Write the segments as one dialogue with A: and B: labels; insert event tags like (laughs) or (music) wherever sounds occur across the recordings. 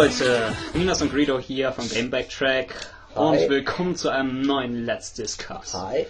A: Leute, Minas und Greedo hier von Game Backtrack und
B: Hi.
A: willkommen zu einem neuen Let's Discuss.
B: Hi.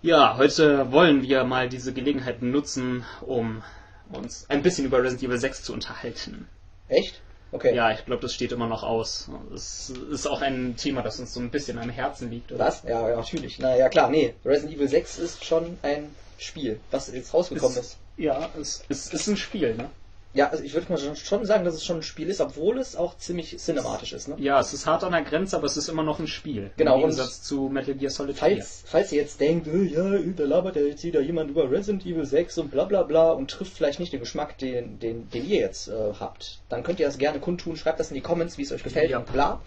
A: Ja, heute wollen wir mal diese Gelegenheit nutzen, um uns ein bisschen über Resident Evil 6 zu unterhalten.
B: Echt? Okay.
A: Ja, ich glaube, das steht immer noch aus. Es ist auch ein Thema, das uns so ein bisschen am Herzen liegt. Oder?
B: Was? Ja, ja, natürlich. Na ja, klar. Nee, Resident Evil 6 ist schon ein Spiel, was jetzt rausgekommen ist.
A: Ja, es, es ist ein Spiel, ne?
B: Ja, also ich würde mal schon- sagen, dass es schon ein Spiel ist, obwohl es auch ziemlich cinematisch ist. Ne?
A: Ja, es ist hart an der Grenze, aber es ist immer noch ein Spiel.
B: Genau,
A: Im Gegensatz zu Metal Gear Solid 4.
B: Falls, falls ihr jetzt denkt, äh, ja, da labert jetzt wieder jemand über Resident Evil 6 und bla bla bla und trifft vielleicht nicht den Geschmack, den, den, den ihr jetzt äh, habt, dann könnt ihr das gerne kundtun. Schreibt das in die Comments, wie es euch gefällt
A: Ja.
B: und bla.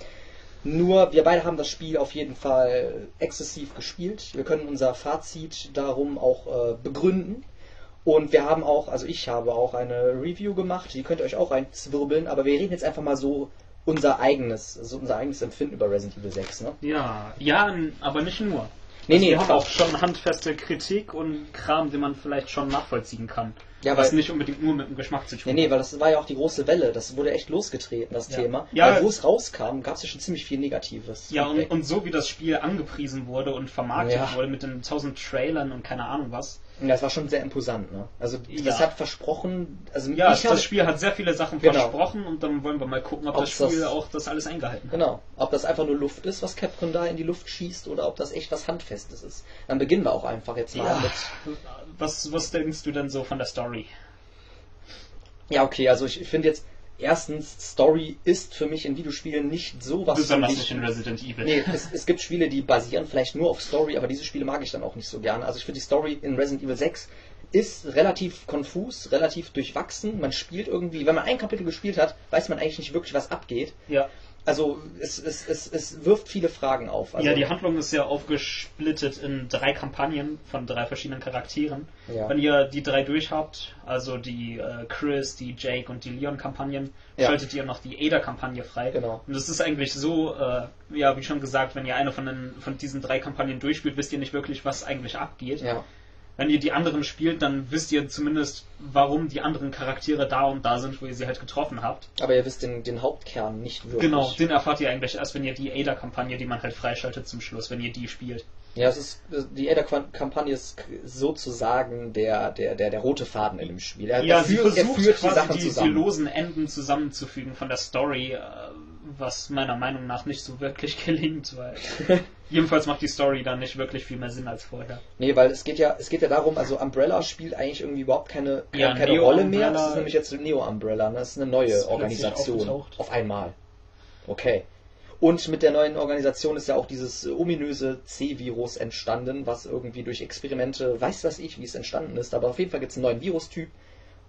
B: Nur, wir beide haben das Spiel auf jeden Fall exzessiv gespielt. Wir können unser Fazit darum auch äh, begründen. Und wir haben auch, also ich habe auch eine Review gemacht, die könnt ihr euch auch reinzwirbeln, aber wir reden jetzt einfach mal so unser eigenes, so unser eigenes Empfinden über Resident Evil 6, ne?
A: Ja, ja, aber nicht nur.
B: Nee,
A: Also
B: nee,
A: wir haben auch schon handfeste Kritik und Kram, den man vielleicht schon nachvollziehen kann.
B: Ja,
A: was nicht unbedingt nur mit dem Geschmack zu tun
B: Nee, nee, weil das war ja auch die große Welle. Das wurde echt losgetreten, das
A: Ja.
B: Thema.
A: Ja.
B: weil wo es rauskam, gab es ja schon ziemlich viel Negatives.
A: Ja, und, und so wie das Spiel angepriesen wurde und vermarktet
B: Ja.
A: wurde mit den tausend Trailern und keine Ahnung was.
B: Ja, das war schon sehr imposant, ne? Also, das
A: Ja.
B: hat versprochen, also
A: Ja,
B: habe,
A: das Spiel hat sehr viele Sachen
B: Genau.
A: versprochen und dann wollen wir mal gucken, ob
B: Ob
A: das Spiel
B: das-
A: auch das alles eingehalten hat.
B: Genau. Ob das einfach nur Luft ist, was Capcom da in die Luft schießt, oder ob das echt was Handfestes ist. Dann beginnen wir auch einfach jetzt mal
A: Ja.
B: mit.
A: Was, was denkst du denn so von der Story?
B: Ja, okay, also ich finde jetzt, erstens, Story ist für mich in Videospielen nicht so was
A: Besonders nicht in Resident Evil.
B: Nee, (laughs) es, es gibt Spiele, die basieren vielleicht nur auf Story, aber diese Spiele mag ich dann auch nicht so gerne. Also ich finde die Story in Resident Evil 6 ist relativ konfus, relativ durchwachsen. Man spielt irgendwie, wenn man ein Kapitel gespielt hat, weiß man eigentlich nicht wirklich, was abgeht.
A: Ja.
B: Also es, es, es, es wirft viele Fragen auf. Also,
A: ja, die Handlung ist ja aufgesplittet in drei Kampagnen von drei verschiedenen Charakteren.
B: Ja.
A: Wenn ihr die drei durch habt, also die äh, Chris, die Jake und die Leon-Kampagnen,
B: Ja.
A: schaltet ihr noch die Ada-Kampagne frei.
B: Genau.
A: Und es ist eigentlich so, äh, ja, wie schon gesagt, wenn ihr eine von, den, von diesen drei Kampagnen durchspielt, wisst ihr nicht wirklich, was eigentlich abgeht.
B: ja.
A: Wenn ihr die anderen spielt, dann wisst ihr zumindest, warum die anderen Charaktere da und da sind, wo ihr sie halt getroffen habt.
B: Aber ihr wisst den, den Hauptkern nicht wirklich.
A: Genau, den erfahrt ihr eigentlich erst, wenn ihr die Ada-Kampagne, die man halt freischaltet zum Schluss, wenn ihr die spielt.
B: Ja, es ist, die Ada-Kampagne ist sozusagen der, der, der, der rote Faden in dem Spiel. Er,
A: Ja,
B: er,
A: sie
B: führt, er
A: versucht
B: führt die
A: quasi
B: Sachen
A: die, die
B: zusammen.
A: losen Enden zusammenzufügen von der Story, äh, was meiner Meinung nach nicht so wirklich (laughs) gelingt, weil (laughs) jedenfalls macht die Story dann nicht wirklich viel mehr Sinn als vorher.
B: Nee, weil es geht ja, es geht ja darum, also Umbrella spielt eigentlich irgendwie überhaupt keine,
A: Ja,
B: keine
A: Neo
B: Rolle mehr.
A: Umbrella-
B: Das ist nämlich jetzt Neo Umbrella, ne? das ist eine
A: Ist
B: neue
A: plötzlich
B: Organisation. Auf einmal. Okay. Und mit der neuen Organisation ist ja auch dieses ominöse C-Virus entstanden, was irgendwie durch Experimente, weiß was ich, wie es entstanden ist, aber auf jeden Fall gibt es einen neuen Virustyp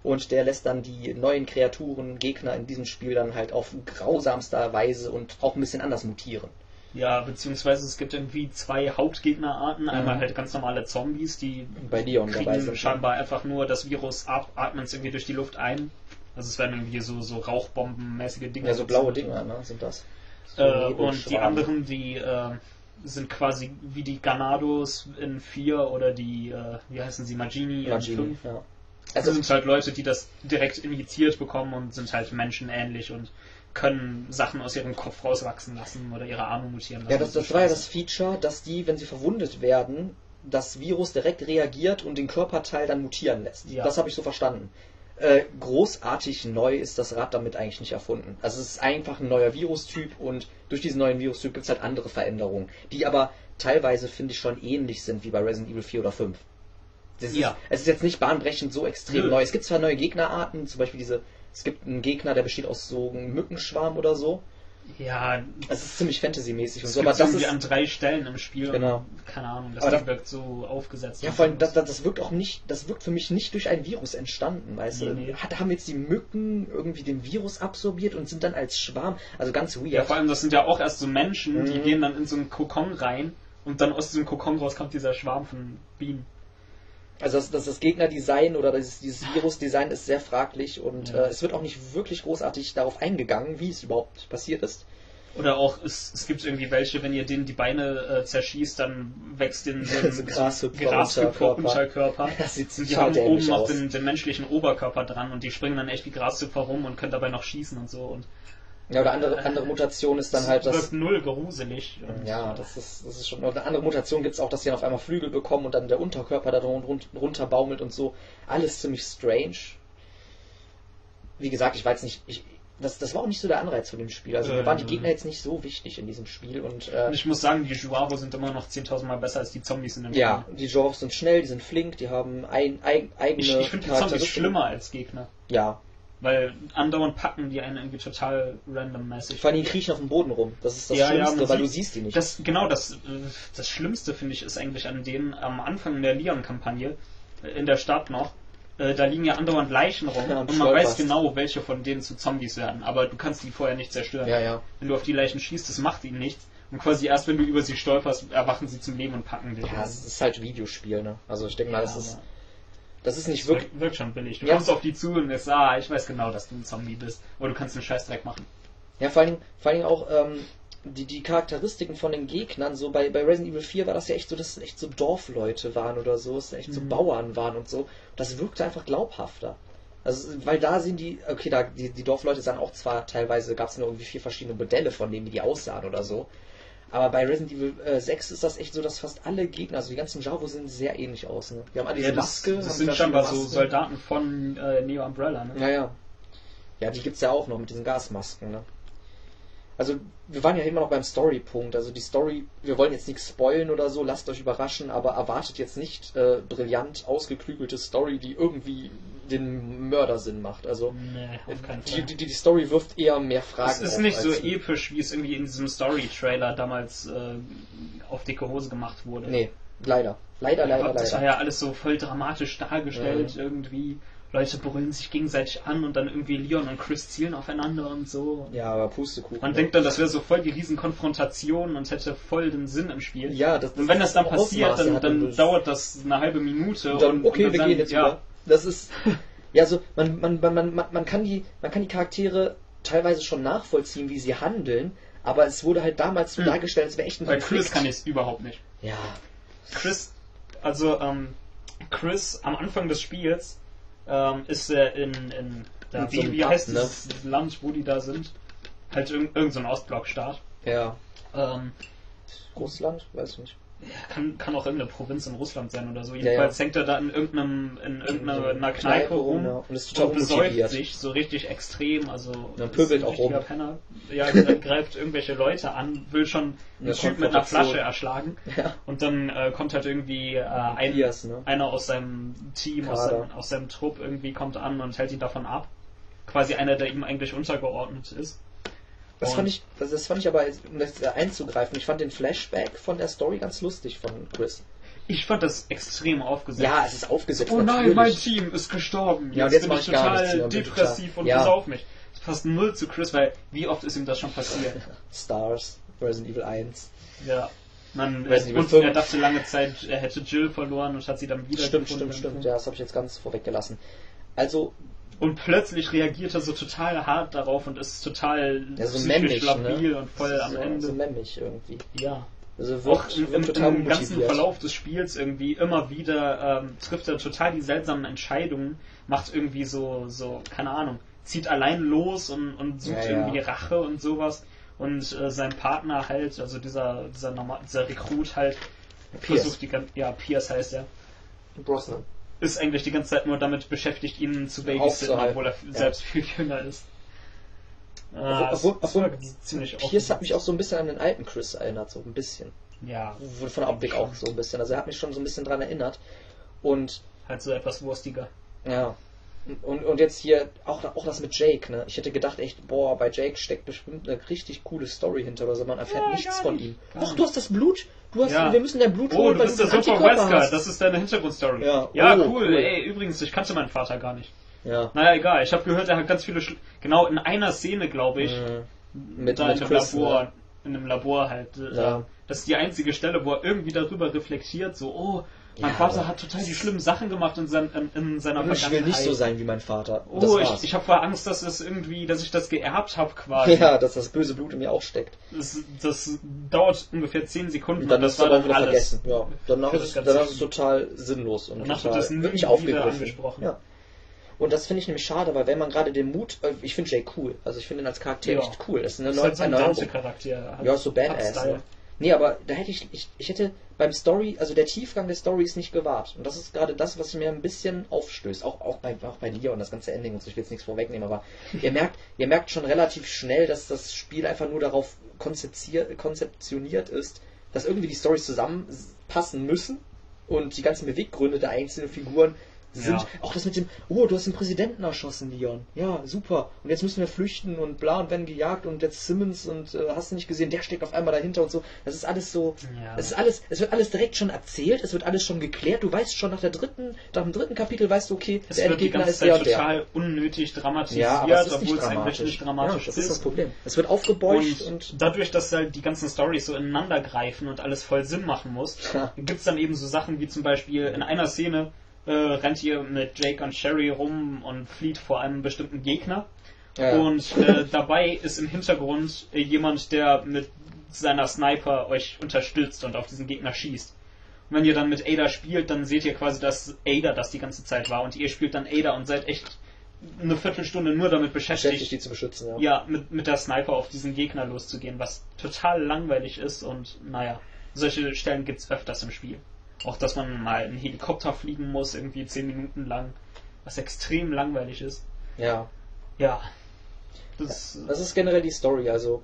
B: und der lässt dann die neuen Kreaturen, Gegner in diesem Spiel dann halt auf grausamster Weise und auch ein bisschen anders mutieren.
A: Ja, beziehungsweise es gibt irgendwie zwei Hauptgegnerarten. Einmal
B: Mhm.
A: halt ganz normale Zombies, die
B: Bei Leon
A: kriegen scheinbar einfach nur das Virus ab, atmen es irgendwie durch die Luft ein. Also es werden irgendwie so, so Rauchbombenmäßige Dinge.
B: Ja, so blaue. Dinger, ne, sind das. So
A: Äh, und die anderen, die äh, sind quasi wie die Ganados in 4 oder die, äh, wie heißen sie, Magini, in
B: Magini,
A: 5.
B: ja.
A: Also
B: Also,
A: sind halt Leute, die das direkt injiziert bekommen und sind halt menschenähnlich und können Sachen aus ihrem Kopf rauswachsen lassen oder ihre Arme mutieren lassen.
B: ja, das, das war ja das Feature, dass die, wenn sie verwundet werden, das Virus direkt reagiert und den Körperteil dann mutieren lässt.
A: Ja.
B: Das habe ich so verstanden. Äh, großartig neu ist das Rad damit eigentlich nicht erfunden. Also es ist einfach ein neuer Virustyp und durch diesen neuen Virustyp gibt es halt andere Veränderungen, die aber teilweise, finde ich, schon ähnlich sind wie bei Resident Evil 4 oder 5. Das ist,
A: Ja.
B: Es ist jetzt nicht bahnbrechend so extrem
A: Nö.
B: neu. Es gibt zwar neue Gegnerarten, zum Beispiel diese, es gibt einen Gegner, der besteht aus so einem Mückenschwarm oder so.
A: Ja,
B: Es ist ziemlich Fantasy-mäßig und so, aber das
A: irgendwie
B: ist,
A: an drei Stellen im Spiel.
B: Genau.
A: Keine Ahnung, das
B: Aber
A: wirkt so aufgesetzt.
B: Ja, vor allem, das, das, wirkt auch nicht, das wirkt für mich nicht durch ein Virus entstanden, weißt du?
A: Nee, nee.
B: Hat, haben jetzt die Mücken irgendwie den Virus absorbiert und sind dann als Schwarm, also ganz weird.
A: Ja, vor allem, das sind ja auch erst so Menschen, die
B: Mhm.
A: gehen dann in so einen Kokon rein und dann aus diesem Kokon raus kommt dieser Schwarm von Bienen.
B: Also das, das, das Gegnerdesign oder dieses, dieses Virusdesign ist sehr fraglich und
A: Ja.
B: äh, es wird auch nicht wirklich großartig darauf eingegangen, wie es überhaupt passiert ist.
A: Oder auch, es, es gibt irgendwie welche, wenn ihr denen die Beine äh, zerschießt, dann wächst denen (laughs) so ein
B: Grashüpfer Unterkörper. Das sieht
A: Und die haben oben noch
B: aus.
A: den, den menschlichen Oberkörper dran und die springen dann echt wie Grashüpfer rum und können dabei noch schießen und so. Und
B: Ja, oder andere, andere Mutation ist dann halt das.
A: wirkt null gruselig.
B: Ja, das ist, das ist schon. Eine andere Mutation gibt es auch, dass sie dann auf einmal Flügel bekommen und dann der Unterkörper da run- run- runterbaumelt und so. Alles ziemlich strange. Wie gesagt, ich weiß nicht. Ich, das, das war auch nicht so der Anreiz von dem Spiel. Also mir
A: Ähm.
B: waren die Gegner jetzt nicht so wichtig in diesem Spiel und äh,
A: ich muss sagen, die Juaro sind immer noch 10.000 Mal besser als die Zombies in dem
B: ja,
A: Spiel.
B: die Joros sind schnell, die sind flink, die haben ein, ein, eigene
A: Ich, ich finde die Zombies schlimmer als Gegner.
B: Ja,
A: Weil andauernd packen die einen irgendwie total randommäßig.
B: vor allem die kriechen auf dem Boden rum. Das ist das
A: Ja, ja,
B: Schlimmste,
A: man
B: weil
A: sieht-
B: du siehst die nicht.
A: Das, genau, das, äh, das Schlimmste finde ich ist eigentlich an denen am Anfang der Leon-Kampagne äh, in der Stadt noch. äh, Da liegen ja andauernd Leichen rum
B: Ja, und
A: und man weiß genau, welche von denen zu Zombies werden, aber du kannst die vorher nicht zerstören.
B: ja, ja.
A: Wenn du auf die Leichen schießt, das macht ihnen nichts. Und quasi erst wenn du über sie stolperst, erwachen sie zum Leben und packen dich.
B: Ja, es ist halt Videospiel, ne? Also ich denke mal, das
A: Ja,
B: ist, das ist nicht wirklich.
A: wirkt, wirkt schon billig. Du
B: Ja.
A: kommst auf die zu und sagst, ah, ich weiß genau, dass du ein Zombie bist. Aber du kannst einen Scheißdreck machen.
B: Ja, vor allen Dingen, vor allen Dingen auch ähm, die, die Charakteristiken von den Gegnern, so bei, bei Resident Evil 4 war das ja echt so, dass es echt so Dorfleute waren oder so, dass es echt so
A: Mhm.
B: Bauern waren und so. Das wirkte einfach glaubhafter. Also, weil da sind die, okay, da, die, die Dorfleute sahen auch zwar teilweise, gab es nur irgendwie vier verschiedene Modelle von denen, wie die aussahen oder so. Aber bei Resident Evil äh, 6 ist das echt so, dass fast alle Gegner, also die ganzen Javo sehen sehr ähnlich aus. Ne? Die haben alle diese
A: Ja, das,
B: Maske.
A: das sind scheinbar so. Soldaten von äh, Neo Umbrella, ne?
B: Ja, ja. Ja, die gibt's ja auch noch mit diesen Gasmasken, ne? Also, wir waren ja immer noch beim Story-Punkt. Also die Story, wir wollen jetzt nichts spoilen oder so, lasst euch überraschen, aber erwartet jetzt nicht äh, brillant ausgeklügelte Story, die irgendwie den Mörder Sinn macht. Also
A: Nee, auf keinen
B: die,
A: Fall.
B: die, die Story wirft eher mehr Fragen.
A: Es ist
B: auf
A: nicht so episch, wie es irgendwie in diesem Story-Trailer damals äh, auf dicke Hose gemacht wurde.
B: Nee, leider. Leider, leider,
A: das war
B: leider.
A: ja alles so voll dramatisch dargestellt
B: Mhm.
A: irgendwie. Leute brüllen sich gegenseitig an und dann irgendwie Leon und Chris zielen aufeinander und so.
B: Ja, aber Pustekuchen.
A: Man denkt dann, das wäre so voll die Riesenkonfrontation und hätte voll den Sinn im Spiel.
B: ja, das,
A: Und wenn das dann passiert,
B: Ausmaße
A: dann, dann
B: das-
A: dauert das eine halbe Minute.
B: Und dann,
A: und,
B: okay,
A: und
B: wir
A: dann,
B: gehen jetzt
A: ja,
B: über. Das ist, (laughs) ja, so, man, man, man, man, man, kann die, man kann die Charaktere teilweise schon nachvollziehen, wie sie handeln, aber es wurde halt damals so
A: Hm.
B: dargestellt, als wäre echt ein
A: Bei
B: Konflikt.
A: Chris kann ich es überhaupt nicht.
B: Ja,
A: Chris, also ähm, Chris am Anfang des Spiels ähm, ist er in, in da,
B: In so
A: wie, wie
B: Pub,
A: heißt
B: ne?
A: dieses Land, wo die da sind? Halt irg irgend so ein Ostblockstaat.
B: ja.
A: Ähm,
B: Russland? Weiß ich nicht.
A: Kann, kann auch irgendeine Provinz in Russland sein oder so.
B: ja.
A: Jedenfalls hängt er da in irgendeinem in irgendeiner Kneipe, rum
B: ja. Und ist total
A: und besäuft sich so richtig extrem. Also
B: dann pöbelt auch
A: richtiger
B: rum.
A: Penner. Ja, dann (laughs) greift irgendwelche Leute an, will schon einen
B: Eine
A: Typ mit einer. Flasche erschlagen.
B: Ja.
A: Und dann äh, kommt halt irgendwie äh, ein,
B: Matthias, ne?
A: einer aus seinem Team, aus seinem, aus seinem Trupp irgendwie kommt an und hält ihn davon ab. Quasi einer, der ihm eigentlich untergeordnet ist.
B: Das
A: Und-
B: fand ich, das, das fand ich aber, um das einzugreifen, ich fand den Flashback von der Story ganz lustig von Chris.
A: Ich fand das extrem aufgesetzt.
B: Ja, es ist aufgesetzt.
A: Oh nein,
B: natürlich.
A: mein Team ist gestorben.
B: Ja,
A: jetzt
B: jetzt
A: bin ich
B: nichts
A: total
B: bin
A: depressiv
B: total-
A: und
B: Ja.
A: besauf mich. Das passt null zu Chris, weil wie oft ist ihm das schon passiert? (laughs)
B: Stars, Resident Evil 1.
A: ja. Man,
B: Resident Evil
A: und
B: 5.
A: er dachte lange Zeit, er hätte Jill verloren und hat sie dann wieder
B: Stimmt, stimmt, stimmt. Ja, das habe ich jetzt ganz vorweggelassen. Also,
A: Und plötzlich reagiert er so total hart darauf und ist total
B: ja, so
A: psychisch
B: mämmig,
A: labil
B: ne?
A: und voll am
B: so,
A: Ende.
B: So mämmig irgendwie.
A: ja.
B: Also
A: Auch im,
B: total
A: im ganzen. Verlauf des Spiels irgendwie immer wieder ähm, trifft er total die seltsamen Entscheidungen, macht irgendwie so, so, keine Ahnung, zieht allein los und, und sucht
B: Ja, ja.
A: irgendwie Rache und sowas. Und äh, sein Partner halt, also dieser, dieser, normal, dieser Rekrut halt,
B: Pierce.
A: versucht die ganze, ja, Pierce heißt er,
B: Brosnan.
A: Ist eigentlich die ganze Zeit nur damit beschäftigt, ihn zu babysitten, obwohl er
B: Ja.
A: selbst viel jünger ist. Ah,
B: Obwohl, obwohl, obwohl
A: ziemlich
B: Pierce hat mich auch so ein bisschen an den alten Chris erinnert, so ein bisschen.
A: Ja,
B: Von der Optik auch so ein bisschen. Also er hat mich schon so ein bisschen dran erinnert. Und
A: halt so etwas wurstiger.
B: Ja. Und, und jetzt hier auch, auch das mit Jake, ne? Ich hätte gedacht, echt, boah, bei Jake steckt bestimmt eine richtig coole Story hinter oder so. Man erfährt
A: Ja,
B: nichts von ihm. Ach, du hast das Blut? Du hast,
A: Ja.
B: wir müssen dein Blut
A: Oh,
B: holen,
A: du
B: weil
A: bist der Super Wesker,
B: hast.
A: das ist deine Hintergrundstory.
B: Ja,
A: ja
B: oh,
A: cool.
B: cool.
A: Ey, übrigens, ich kannte meinen Vater gar nicht.
B: Ja.
A: Naja, egal. Ich habe gehört, er hat ganz viele. Schl genau in einer Szene, glaube ich,
B: Mhm. Mit,
A: da
B: mit
A: in einem
B: Chris,
A: Labor,
B: ne?
A: in einem Labor halt. äh,
B: Ja.
A: Das ist die einzige Stelle, wo er irgendwie darüber reflektiert, so, oh, Mein
B: Ja,
A: Vater hat total die schlimmen Sachen gemacht in, sein, in, in seiner
B: Ich will
A: Vergangenheit.
B: nicht so sein wie mein Vater. Und das
A: Oh,
B: war's.
A: ich, ich habe voll Angst, dass es irgendwie, dass ich das geerbt habe quasi.
B: ja, dass das böse Blut in mir auch steckt.
A: Das, das dauert ungefähr 10 Sekunden
B: Und dann
A: das
B: ist es aber auch wieder
A: alles.
B: vergessen. Ja, danach ist,
A: das
B: danach ist es total sinnlos und
A: Danach
B: total,
A: wird
B: nicht aufgegriffen. Ja. Und das finde ich nämlich schade, weil wenn man gerade den Mut, äh, ich finde Jay cool, also ich finde ihn als Charakter
A: Ja.
B: echt cool. Das ist eine
A: Das ist halt so ein. Hat-
B: Ja, so badass. Ne? Nee, aber da hätte ich, ich, ich hätte beim Story, also der Tiefgang der Story ist nicht gewahrt. Und das ist gerade das, was mir ein bisschen aufstößt. Auch, auch bei, auch bei Leon, das ganze Ending und so, ich will jetzt nichts vorwegnehmen, aber (laughs) ihr merkt, ihr merkt schon relativ schnell, dass das Spiel einfach nur darauf konzeptioniert ist, dass irgendwie die Storys zusammenpassen müssen und die ganzen Beweggründe der einzelnen Figuren sind
A: Ja.
B: auch das mit dem, oh, du hast den Präsidenten erschossen, Leon. Ja, super. Und jetzt müssen wir flüchten und bla und werden gejagt und jetzt Simmons und äh, hast du nicht gesehen, der steckt auf einmal dahinter und so. Das ist alles so,
A: Ja.
B: es ist alles, es wird alles direkt schon erzählt, es wird alles schon geklärt. Du weißt schon nach der dritten, nach dem dritten Kapitel weißt du, okay,
A: Es
B: der
A: wird die
B: Endgegner
A: ganze
B: ist der
A: Zeit
B: und der.
A: total unnötig dramatisiert,
B: Ja, aber es ist
A: obwohl
B: nicht
A: es eigentlich
B: dramatisch.
A: nicht dramatisch
B: ja, das
A: ist.
B: ist das Problem. Es wird aufgebeucht
A: Und,
B: und,
A: dadurch, dass halt die ganzen Stories so ineinander greifen und alles voll Sinn machen muss,
B: Ja.
A: gibt's dann eben so Sachen wie zum Beispiel in einer Szene äh, rennt ihr mit Jake und Sherry rum und flieht vor einem bestimmten Gegner.
B: ja,
A: Und äh, (laughs) dabei ist im Hintergrund äh, jemand, der mit seiner Sniper euch unterstützt und auf diesen Gegner schießt. Und wenn ihr dann mit Ada spielt, dann seht ihr quasi, dass Ada das die ganze Zeit war und ihr spielt dann Ada und seid echt eine Viertelstunde nur damit beschäftigt,
B: beschäftigt, die zu beschützen, ja.
A: ja, mit, mit der Sniper auf diesen Gegner loszugehen, was total langweilig ist und naja, solche Stellen gibt's öfters im Spiel. Auch dass man mal einen Helikopter fliegen muss, irgendwie zehn Minuten lang, was extrem langweilig ist.
B: ja.
A: Ja. Das,
B: Das ist generell die Story, also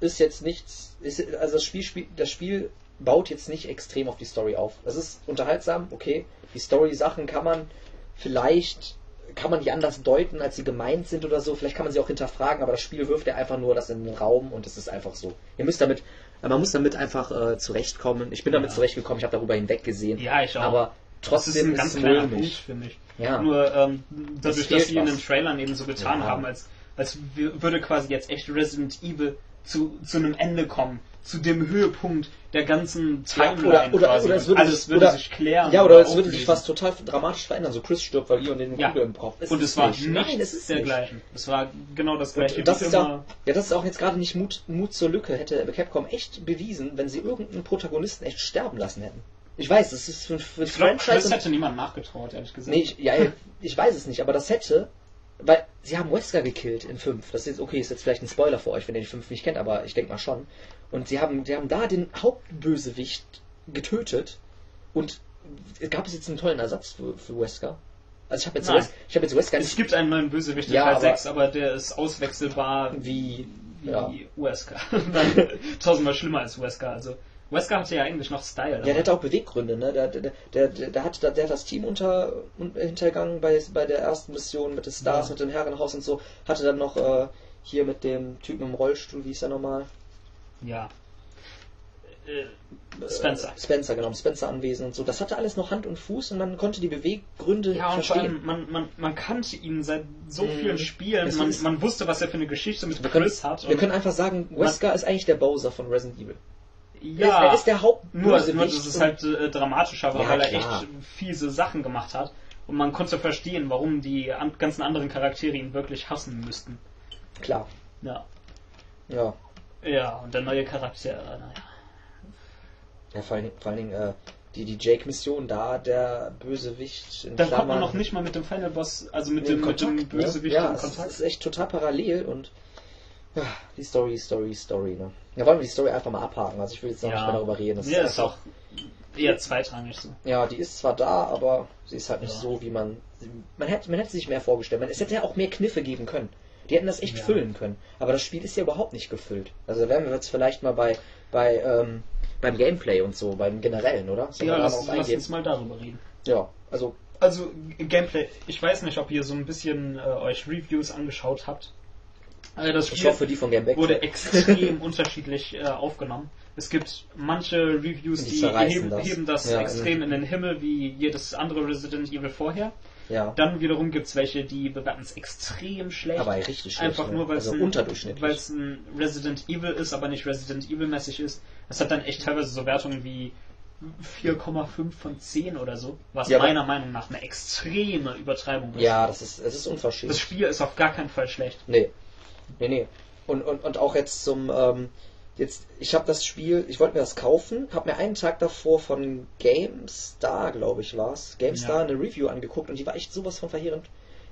B: ist jetzt nichts, ist, also das Spiel, Spiel, das Spiel baut jetzt nicht extrem auf die Story auf. Es ist unterhaltsam, okay, die Story-Sachen kann man vielleicht, kann man die anders deuten, als sie gemeint sind oder so, vielleicht kann man sie auch hinterfragen, aber das Spiel wirft ja einfach nur das in den Raum und es ist einfach so. Ihr müsst damit, man muss damit einfach äh, zurechtkommen. Ich bin damit
A: Ja.
B: zurechtgekommen, ich habe darüber hinweggesehen.
A: Ja, ich auch.
B: Aber
A: das ist
B: trotzdem
A: ein ganz
B: es
A: kleiner Punkt,
B: mulmig.
A: finde ich.
B: Ja.
A: Nur ähm, dadurch,
B: fehlt
A: dass sie in den Trailern eben so getan
B: Ja.
A: haben, als, als würde quasi jetzt echt Resident Evil zu, zu einem Ende kommen. Zu dem Höhepunkt der ganzen
B: Ja,
A: Timeline
B: oder, oder,
A: quasi.
B: oder es
A: Und
B: würde,
A: alles
B: sich,
A: würde
B: oder,
A: sich klären.
B: Ja, oder es würde sich fast total dramatisch verändern. So Chris stirbt, weil Leon den
A: Ja.
B: Kugel im Kopf
A: Und es
B: ist
A: war
B: nicht. Nein, es ist nicht.
A: dergleichen. Es war genau das gleiche
B: Und das ist
A: immer.
B: ja, ja, das ist auch jetzt gerade nicht Mut, Mut zur Lücke. Hätte Capcom echt bewiesen, wenn sie irgendeinen Protagonisten echt sterben lassen hätten. Ich weiß, das ist für, für
A: ich Chris
B: Franchise. und-
A: hätte niemand nachgetraut, ehrlich gesagt.
B: Nee, ich, ja, ich weiß es nicht, aber das hätte, weil sie haben Wesker gekillt in 5. Das ist jetzt, okay, ist jetzt vielleicht ein Spoiler für euch, wenn ihr die 5 nicht kennt, aber ich denke mal schon. Und sie haben, sie haben da den Hauptbösewicht getötet und gab es jetzt einen tollen Ersatz für, für Wesker? Also ich habe jetzt. Wes- ich habe jetzt Wesker
A: es
B: nicht
A: gibt einen neuen Bösewicht in
B: Ja,
A: Teil
B: aber-
A: 6, aber der ist auswechselbar
B: wie,
A: wie
B: ja.
A: Wesker. (laughs) Tausendmal schlimmer als Wesker. Also Wesker hatte ja eigentlich noch Style.
B: Ja, der hat auch Beweggründe, ne? Der, der, der, der, hat, der, hat das Team unter, un, hintergangen bei, bei der ersten Mission mit den Stars,
A: Ja.
B: mit dem Herrenhaus und so. Hatte dann noch äh, hier mit dem Typen im Rollstuhl, wie hieß er nochmal?
A: Ja. Äh, Spencer.
B: Äh, Spencer, genau, Spencer anwesend und so. Das hatte alles noch Hand und Fuß und man konnte die Beweggründe
A: Ja, und vor
B: verstehen.
A: allem, man, man, man kannte ihn seit so
B: Mhm.
A: vielen Spielen. Man,
B: ist-
A: man wusste, was er für eine Geschichte mit
B: wir können,
A: Chris hat.
B: wir können einfach sagen, Wesker ist eigentlich der Bowser von Resident Evil.
A: ja,
B: er ist der
A: nur,
B: Hauptbösewicht.
A: nur das ist halt äh, dramatischer, war,
B: Ja,
A: weil er
B: klar.
A: echt fiese Sachen gemacht hat. Und man konnte verstehen, warum die an, ganzen anderen Charaktere ihn wirklich hassen müssten.
B: Klar,
A: Ja.
B: ja.
A: Ja, und der neue Charakter, naja.
B: Ja, vor allen Dingen, vor allen Dingen äh, die, die Jake-Mission, da der Bösewicht in
A: Da kommt man
B: Klammern-
A: noch nicht mal mit dem Final Boss, also mit, dem, mit dem
B: Kontakt, ne?
A: Bösewicht
B: ja,
A: in Kontakt.
B: ist echt total parallel und ja, die Story, Story, Story, ne? Ja, wollen wir die Story einfach mal abhaken, also ich will jetzt noch nicht mehr darüber reden. Das
A: ja, ist
B: einfach-
A: auch eher zweitrangig so.
B: Ja, die ist zwar da, aber sie ist halt nicht
A: Ja.
B: so, wie man. Man hätte, man hätte sich mehr vorgestellt. Man, es hätte ja auch mehr Kniffe geben können. Die hätten das echt
A: Ja.
B: füllen können. Aber das Spiel ist ja überhaupt nicht gefüllt. Also da wären wir jetzt vielleicht mal bei, bei ähm, beim Gameplay und so, beim generellen, oder? Sollen
A: Ja, lass, lass uns mal darüber reden.
B: Ja, also
A: Also Gameplay, ich weiß nicht, ob ihr so ein bisschen äh, euch Reviews angeschaut habt. Äh, das
B: ich
A: Spiel
B: hoffe, die von Gameback.
A: wurde extrem (laughs) unterschiedlich äh, aufgenommen. Es gibt manche Reviews,
B: Die
A: die, heben
B: das.
A: das, heben das
B: Ja,
A: extrem in den Himmel, wie jedes andere Resident Evil vorher.
B: Ja,
A: Dann wiederum gibt es welche, die bewerten es extrem schlecht.
B: aber richtig schlecht.
A: Einfach
B: ne?
A: nur, weil es
B: also
A: ein,
B: unterdurchschnittlich.
A: weil es ein Resident Evil ist, aber nicht Resident Evil-mäßig ist. Es hat dann echt teilweise so Wertungen wie 4,5 von 10 oder so, was
B: Ja,
A: meiner Meinung nach eine extreme Übertreibung ist.
B: Ja, das ist, es ist unverschämt.
A: Das Spiel ist auf gar keinen Fall schlecht.
B: Nee. Nee, nee. Und, und, und auch jetzt zum, ähm, jetzt, ich habe das Spiel, ich wollte mir das kaufen, habe mir einen Tag davor von GameStar, glaube ich, war's, GameStar
A: Ja.
B: eine Review angeguckt und die war echt sowas von verheerend.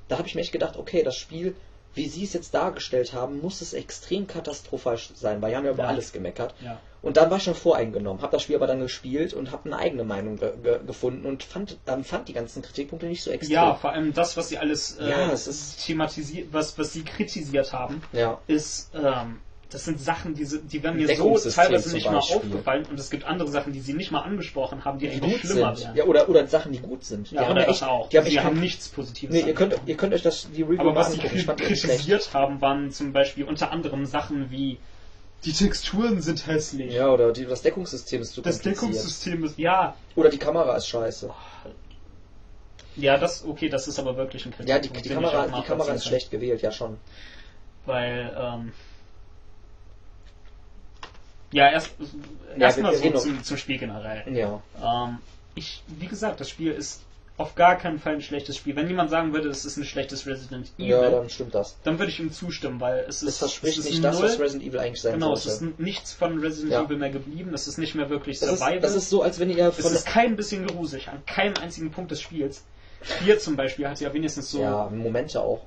B: Da habe ich mir echt gedacht, okay, das Spiel, wie sie es jetzt dargestellt haben, muss es extrem katastrophal sein, weil die haben ja über
A: Ja.
B: alles gemeckert.
A: Ja.
B: Und dann war ich schon voreingenommen, habe das Spiel aber dann gespielt und habe eine eigene Meinung ge ge gefunden und fand, dann fand die ganzen Kritikpunkte nicht so extrem.
A: Ja, vor allem das, was sie alles äh,
B: Ja, es ist-
A: thematisiert, was, was sie kritisiert haben,
B: ja.
A: ist, ähm, das sind Sachen, die, die werden mir so teilweise nicht mal aufgefallen und es gibt andere Sachen, die sie nicht mal angesprochen haben, die,
B: die
A: eigentlich
B: gut
A: schlimmer
B: sind.
A: wären.
B: Ja, oder, oder Sachen, die gut sind.
A: Ja,
B: die
A: oder das
B: echt,
A: auch.
B: Die haben echt
A: haben nichts Positives
B: Nee, ihr könnt, ihr könnt euch das, die Review
A: Aber was sie
B: die
A: kritisiert haben, waren zum Beispiel unter anderem Sachen wie die Texturen sind hässlich.
B: Ja, oder die, das Deckungssystem ist zu
A: Das. Deckungssystem ist, ja,
B: Oder die Kamera ist scheiße.
A: ja, das, okay, das ist aber wirklich ein
B: Ja, die,
A: Kritikpunkt,
B: die, Kamera, die Kamera ist schlecht gewählt, ja schon.
A: Weil, ähm, ja, erst,
B: Ja,
A: erstmal
B: wir
A: so zum, zum Spiel generell.
B: Ja.
A: Ähm, ich, wie gesagt, das Spiel ist auf gar keinen Fall ein schlechtes Spiel. Wenn jemand sagen würde, es ist ein schlechtes Resident Evil,
B: Ja, dann stimmt das.
A: dann würde ich ihm zustimmen, weil es ist,
B: Es verspricht
A: es ist
B: nicht das, was Resident Evil eigentlich sein
A: Genau, es
B: sollte.
A: ist nichts von Resident
B: Ja.
A: Evil mehr geblieben, es ist nicht mehr wirklich
B: ist,
A: Survival.
B: das ist so, als wenn ihr
A: es
B: von...
A: ist kein bisschen gruselig, an keinem einzigen Punkt des Spiels. Hier zum Beispiel hat ja wenigstens so, ja,
B: Ja, Momente auch.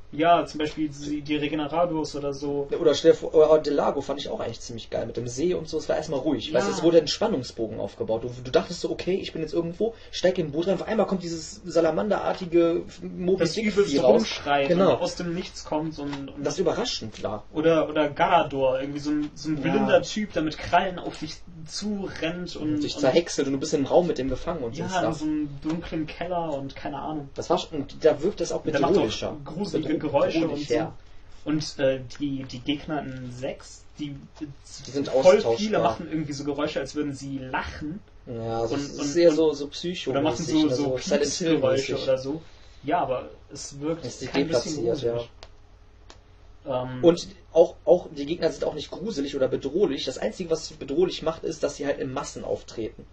A: zum Beispiel die, die Regenerados oder so.
B: Oder vor, oh, Delago fand ich auch eigentlich ziemlich geil mit dem See und so. Es war erstmal ruhig.
A: Ja.
B: Weißt du, es wurde ein Spannungsbogen aufgebaut. Du, du dachtest so, okay, ich bin jetzt irgendwo, steig in den Boot rein, auf einmal kommt dieses salamanderartige Moby
A: Das
B: Dick
A: übelst
B: Vieh raus.
A: rumschreit
B: Genau.
A: und aus dem Nichts kommt und, und
B: Das überraschend war.
A: Oder, oder Garador, irgendwie so ein, so ein
B: Ja.
A: blinder Typ, der mit Krallen auf dich zurennt und,
B: Und sich
A: und
B: zerhäckselt und du bist im Raum mit dem gefangen und so
A: ja, in so einem dunklen Keller und keine Ahnung.
B: Das war schon, und da wirkt es auch
A: Der macht
B: bedrohlicher.
A: auch gruselige Geräusche und so.
B: ja.
A: Und äh, die, die Gegner in 6, die,
B: Die sind
A: voll viele machen irgendwie so Geräusche, als würden sie lachen.
B: Ja, so,
A: Und-
B: es
A: und-
B: ist eher so, so psycho
A: Oder machen so, so Piepsgeräusche
B: mäßig.
A: oder so. Ja, aber es wirkt
B: Das ist
A: kein bisschen gruselig. Ähm,
B: Und auch, auch die Gegner sind auch nicht gruselig oder bedrohlich. Das Einzige, was sie bedrohlich macht, ist, dass sie halt in Massen auftreten.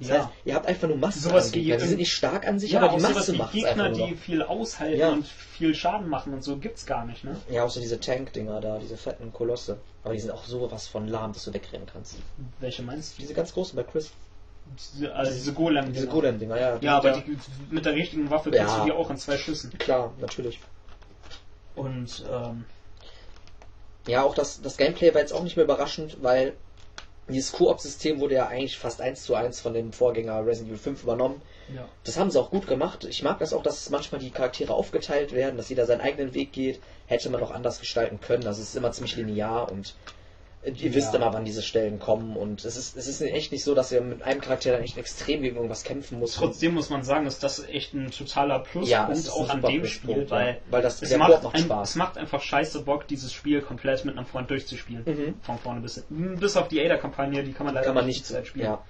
B: Das
A: ja.
B: heißt, ihr habt einfach nur Massen
A: Sowas.
B: Die sind nicht stark an sich,
A: ja,
B: aber die Masse macht
A: Gegner, die viel aushalten
B: Ja.
A: und viel Schaden machen und so gibt's gar nicht, ne?
B: Ja, außer diese Tank-Dinger da, diese fetten Kolosse. Aber die sind auch sowas von lahm, dass du wegrennen kannst.
A: Welche meinst du?
B: Diese ganz großen bei Chris.
A: Diese, also diese Golem.
B: Diese Golem-Dinger, ja.
A: Ja, aber
B: ja,
A: die, mit der richtigen Waffe
B: Ja.
A: kriegst du die auch in zwei Schüssen.
B: Klar, natürlich.
A: Und ähm,
B: Ja, auch das, das Gameplay war jetzt auch nicht mehr überraschend, weil dieses Koop-System wurde ja eigentlich fast eins zu eins von dem Vorgänger Resident Evil 5 übernommen.
A: ja.
B: Das haben sie auch gut gemacht. Ich mag das auch, dass manchmal die Charaktere aufgeteilt werden, dass jeder seinen eigenen Weg geht. Hätte man auch anders gestalten können. Also es ist immer ziemlich linear und ihr
A: Ja.
B: wisst immer, wann diese Stellen kommen. Und es ist, es ist echt nicht so, dass ihr mit einem Charakter dann echt extrem gegen irgendwas kämpfen muss.
A: Trotzdem muss man sagen, ist das echt ein totaler Pluspunkt
B: Ja,
A: auch an dem Spiel, weil.
B: Weil das-
A: es, macht
B: macht
A: ein,
B: Spaß.
A: es macht einfach scheiße Bock, dieses Spiel komplett mit einem Freund durchzuspielen.
B: Mhm.
A: Von vorne bis hinten. Bis auf die Ada-Kampagne, die kann man leider
B: kann man
A: nicht Zeit spielen.
B: Ja.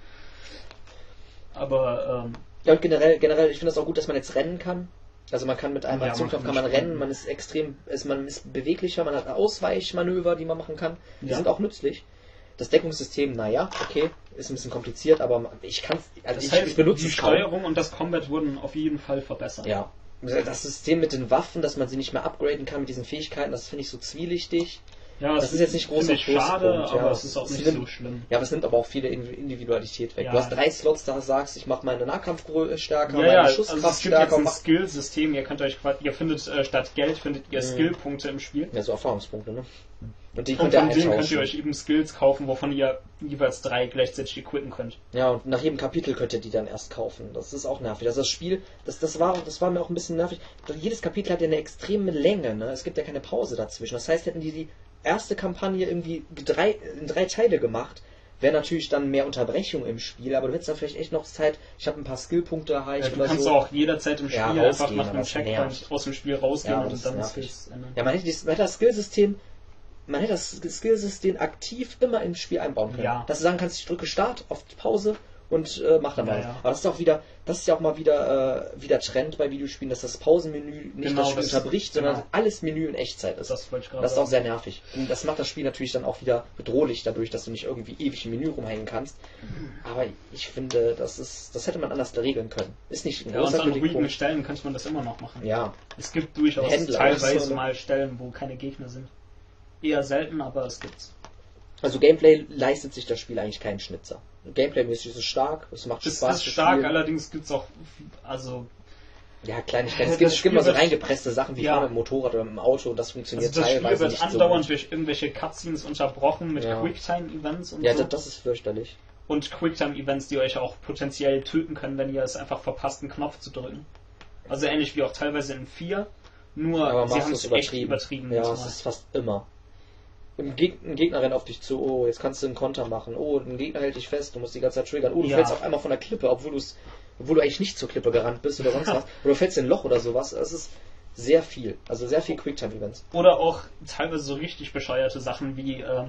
A: Aber ähm,
B: Ja, und generell, generell, ich finde es auch gut, dass man jetzt rennen kann. Also man kann mit einem
A: Ja,
B: Aktionskampf kann man rennen, man ist extrem, ist, man ist beweglicher, man hat Ausweichmanöver, die man machen kann. Die
A: Ja.
B: sind auch nützlich. Das Deckungssystem, naja, okay, ist ein bisschen kompliziert, aber ich kann also
A: das
B: ich,
A: heißt,
B: ich benutze
A: die
B: es kaum.
A: Steuerung und das Combat wurden auf jeden Fall verbessert.
B: Ja. Das System mit den Waffen, dass man sie nicht mehr upgraden kann mit diesen Fähigkeiten, das finde ich so zwielichtig.
A: Ja,
B: Das ist jetzt nicht großer
A: schade,
B: Pluspunkt,
A: aber
B: ja.
A: es ist auch nicht
B: nimmt-
A: so schlimm.
B: Ja, aber es nimmt aber auch viele Indi- Individualität weg.
A: Ja.
B: Du hast drei Slots, da sagst, ich mache meine Nahkampf stärker,
A: Ja,
B: meine
A: ja, also
B: Schusskraft
A: es gibt jetzt
B: stärker.
A: ein
B: mach-
A: Skill-System, ihr könnt euch ihr findet äh, statt Geld findet ihr
B: Mhm.
A: Skill-Punkte im Spiel.
B: Ja, so Erfahrungspunkte, ne? Und die
A: Und
B: könnt ihr
A: von denen könnt ihr euch eben Skills kaufen, wovon ihr jeweils drei gleichzeitig equippen könnt.
B: Ja, und nach jedem Kapitel könnt ihr die dann erst kaufen. Das ist auch nervig. Also das Spiel, das, das, war, das war mir auch ein bisschen nervig. Jedes Kapitel hat ja eine extreme Länge, ne? Es gibt ja keine Pause dazwischen. Das heißt, hätten die die erste Kampagne irgendwie drei, in drei Teile gemacht, wäre natürlich dann mehr Unterbrechung im Spiel, aber du hättest dann vielleicht echt noch Zeit, ich habe ein paar Skillpunkte erreicht
A: Ja, du
B: oder
A: kannst
B: so.
A: auch jederzeit im Spiel
B: Ja,
A: einfach nach einem
B: das
A: Checkpoint aus dem Spiel rausgehen
B: Ja,
A: und
B: das
A: dann
B: ist
A: Skills ändern.
B: Ja, man hätte, dieses, man hätte das Skillsystem, man hätte das Skillsystem aktiv immer im Spiel einbauen können.
A: Ja.
B: Dass du sagen kannst, ich drücke Start auf Pause und äh, mach dann
A: Ja,
B: mal.
A: ja.
B: Aber das ist auch wieder, das ist ja auch mal wieder, äh, wieder Trend bei Videospielen, dass das Pausenmenü nicht
A: Genau,
B: das Spiel
A: das-
B: unterbricht,
A: genau.
B: sondern alles Menü in Echtzeit ist.
A: Das
B: Das ist auch
A: sagen.
B: sehr nervig. Und das macht das Spiel natürlich dann auch wieder bedrohlich dadurch, dass du nicht irgendwie ewig im Menü rumhängen kannst. Aber ich finde, das ist, das hätte man anders regeln können. Ist nicht ein
A: Ja, und
B: großer
A: an ruhigen. Stellen könnte man das immer noch machen.
B: Ja,
A: Es gibt durchaus
B: Händler,
A: teilweise mal Stellen, wo keine Gegner sind. Eher selten, aber es gibt's.
B: also Gameplay leistet sich das Spiel eigentlich keinen Schnitzer. Gameplay-mäßig ist es stark, es macht
A: Es
B: Spaß
A: ist
B: zu
A: stark,
B: spielen.
A: allerdings gibt's auch, also,
B: Ja, Kleinigkeiten. (laughs) Es
A: Das
B: gibt, es gibt
A: Spiel
B: immer so reingepresste Sachen wie
A: Ja.
B: Fahren mit dem Motorrad oder mit dem Auto und das funktioniert
A: also das Spiel
B: teilweise
A: wird
B: nicht so
A: andauernd
B: gut.
A: durch irgendwelche Cutscenes unterbrochen mit
B: Ja.
A: Quicktime-Events und
B: Ja,
A: so.
B: das, das ist fürchterlich.
A: Und Quicktime-Events, die euch auch potenziell töten können, wenn ihr es einfach verpasst, einen Knopf zu drücken. Also ähnlich wie auch teilweise in 4, nur
B: Aber
A: sie haben es
B: es
A: echt
B: übertrieben. Ja, es ist fast immer. Im Geg ein Gegner rennt auf dich zu, oh, jetzt kannst du einen Konter machen. Oh, ein Gegner hält dich fest, du musst die ganze Zeit triggern. Oh, du
A: Ja.
B: fällst auf einmal von der Klippe, obwohl du es, obwohl du eigentlich nicht zur Klippe gerannt bist oder sonst (laughs) was. Oder du fällst in ein Loch oder sowas. Es ist sehr viel. Also sehr viel Quicktime-Events.
A: Oder auch teilweise so richtig bescheuerte Sachen wie äh,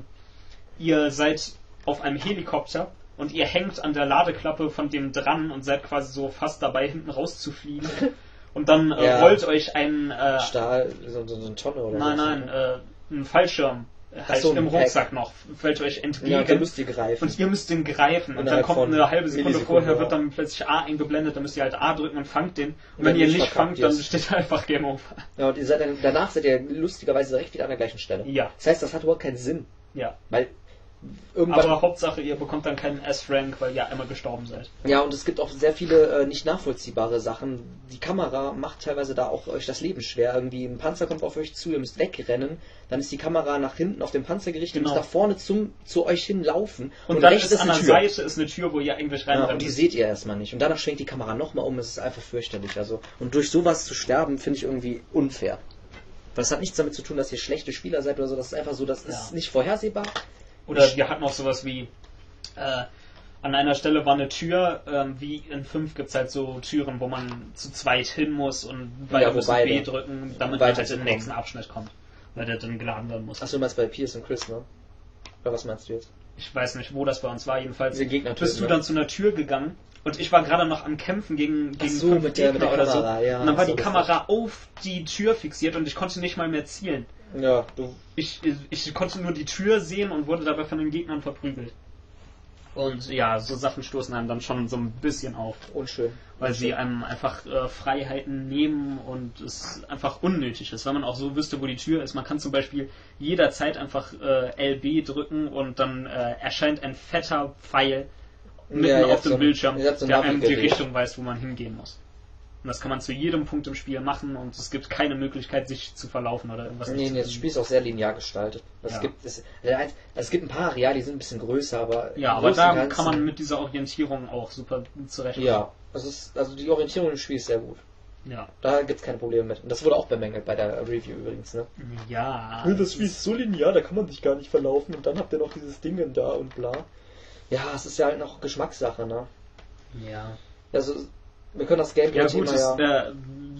A: ihr seid auf einem Helikopter und ihr hängt an der Ladeklappe von dem dran und seid quasi so fast dabei, hinten rauszufliegen. (laughs) Und dann äh,
B: Ja.
A: rollt euch ein äh,
B: Stahl, so, so, so eine Tonne oder
A: nein,
B: so.
A: nein, äh, ein Fallschirm halt
B: so,
A: im
B: Pack.
A: Rucksack noch, fällt euch entgegen.
B: Ja, und dann müsst ihr greifen.
A: und ihr müsst den greifen und dann kommt eine halbe Sekunde vorher, wird dann plötzlich A eingeblendet, dann müsst ihr halt A drücken und fangt den. Und
B: Und
A: wenn
B: wenn
A: ihr
B: nicht,
A: fangt, dann steht (laughs) einfach Game Over.
B: Ja, und ihr seid dann, danach seid ihr lustigerweise direkt wieder an der gleichen Stelle.
A: Ja,
B: Das heißt, das hat überhaupt keinen Sinn.
A: ja.
B: Weil irgendwann.
A: Aber Hauptsache, ihr bekommt dann keinen S-Rank, weil ihr einmal gestorben seid.
B: Ja, und es gibt auch sehr viele äh, nicht nachvollziehbare Sachen. Die Kamera macht teilweise da auch euch das Leben schwer. Irgendwie ein Panzer kommt auf euch zu, ihr müsst wegrennen. Dann ist die Kamera nach hinten auf den Panzer gerichtet,
A: Genau.
B: ihr müsst nach vorne zum, zu euch hinlaufen.
A: Und, dann
B: rechts
A: ist an
B: eine
A: der
B: Tür.
A: Seite ist eine Tür, wo ihr eigentlich
B: Ja,
A: reinrennen
B: und die seht ihr erstmal nicht. Und danach schwenkt die Kamera nochmal um. Es ist einfach fürchterlich. Also, und durch sowas zu sterben, finde ich irgendwie unfair. Das hat nichts damit zu tun, dass ihr schlechte Spieler seid oder so. Das ist einfach so, das
A: Ja.
B: ist nicht vorhersehbar.
A: Oder wir hatten auch sowas wie, äh, an einer Stelle war eine Tür, ähm, wie in 5 gibt's halt so Türen, wo man zu zweit hin muss und beide
B: Ja,
A: müssen B drücken, damit man halt in den nächsten Abschnitt kommt. Weil der dann geladen werden muss.
B: Achso, du meinst bei Pierce und Chris, ne? Oder was meinst du jetzt?
A: Ich weiß nicht, wo das bei uns war, jedenfalls
B: Diese Gegner
A: bist du
B: ne?
A: dann zu einer Tür gegangen und ich war gerade noch am Kämpfen gegen, gegen
B: so, mit der- mit der
A: Gegner oder so.
B: Kamera, ja,
A: und dann war
B: so
A: die. Kamera auf die Tür fixiert und ich konnte nicht mal mehr zielen.
B: Ja, du.
A: Ich, ich konnte nur die Tür sehen und wurde dabei von den Gegnern verprügelt. Und ja, so Sachen stoßen einem dann schon so ein bisschen auf,
B: Unschön.
A: weil sie einem einfach äh, Freiheiten nehmen und es einfach unnötig ist, weil man auch so wüsste, wo die Tür ist. Man kann zum Beispiel jederzeit einfach äh, LB drücken und dann äh, erscheint ein fetter Pfeil mitten
B: Ja,
A: auf dem
B: so
A: Bildschirm,
B: so
A: der einem die. Richtung weist, wo man hingehen muss. Und das kann man zu jedem Punkt im Spiel machen und es gibt keine Möglichkeit, sich zu verlaufen oder irgendwas
B: Nee,
A: nicht
B: nee,
A: zu
B: das. Spiel ist auch sehr linear gestaltet. Es
A: Ja.
B: gibt es, es gibt ein paar Areale, die sind ein bisschen größer, aber
A: Ja, aber da
B: Ganzen-
A: kann man mit dieser Orientierung auch super zurechtkommen.
B: ja, also, es ist, also die Orientierung im Spiel ist sehr gut.
A: Ja.
B: Da gibt's keine Probleme mit. Und das wurde auch bemängelt bei der Review übrigens, ne?
A: Ja.
B: ist so linear, da kann man sich gar nicht verlaufen und dann habt ihr noch dieses Ding da und bla. Ja, es ist ja halt noch Geschmackssache, ne?
A: Ja.
B: Also, wir können das Gameplay
A: Ja gut,
B: ja.
A: äh,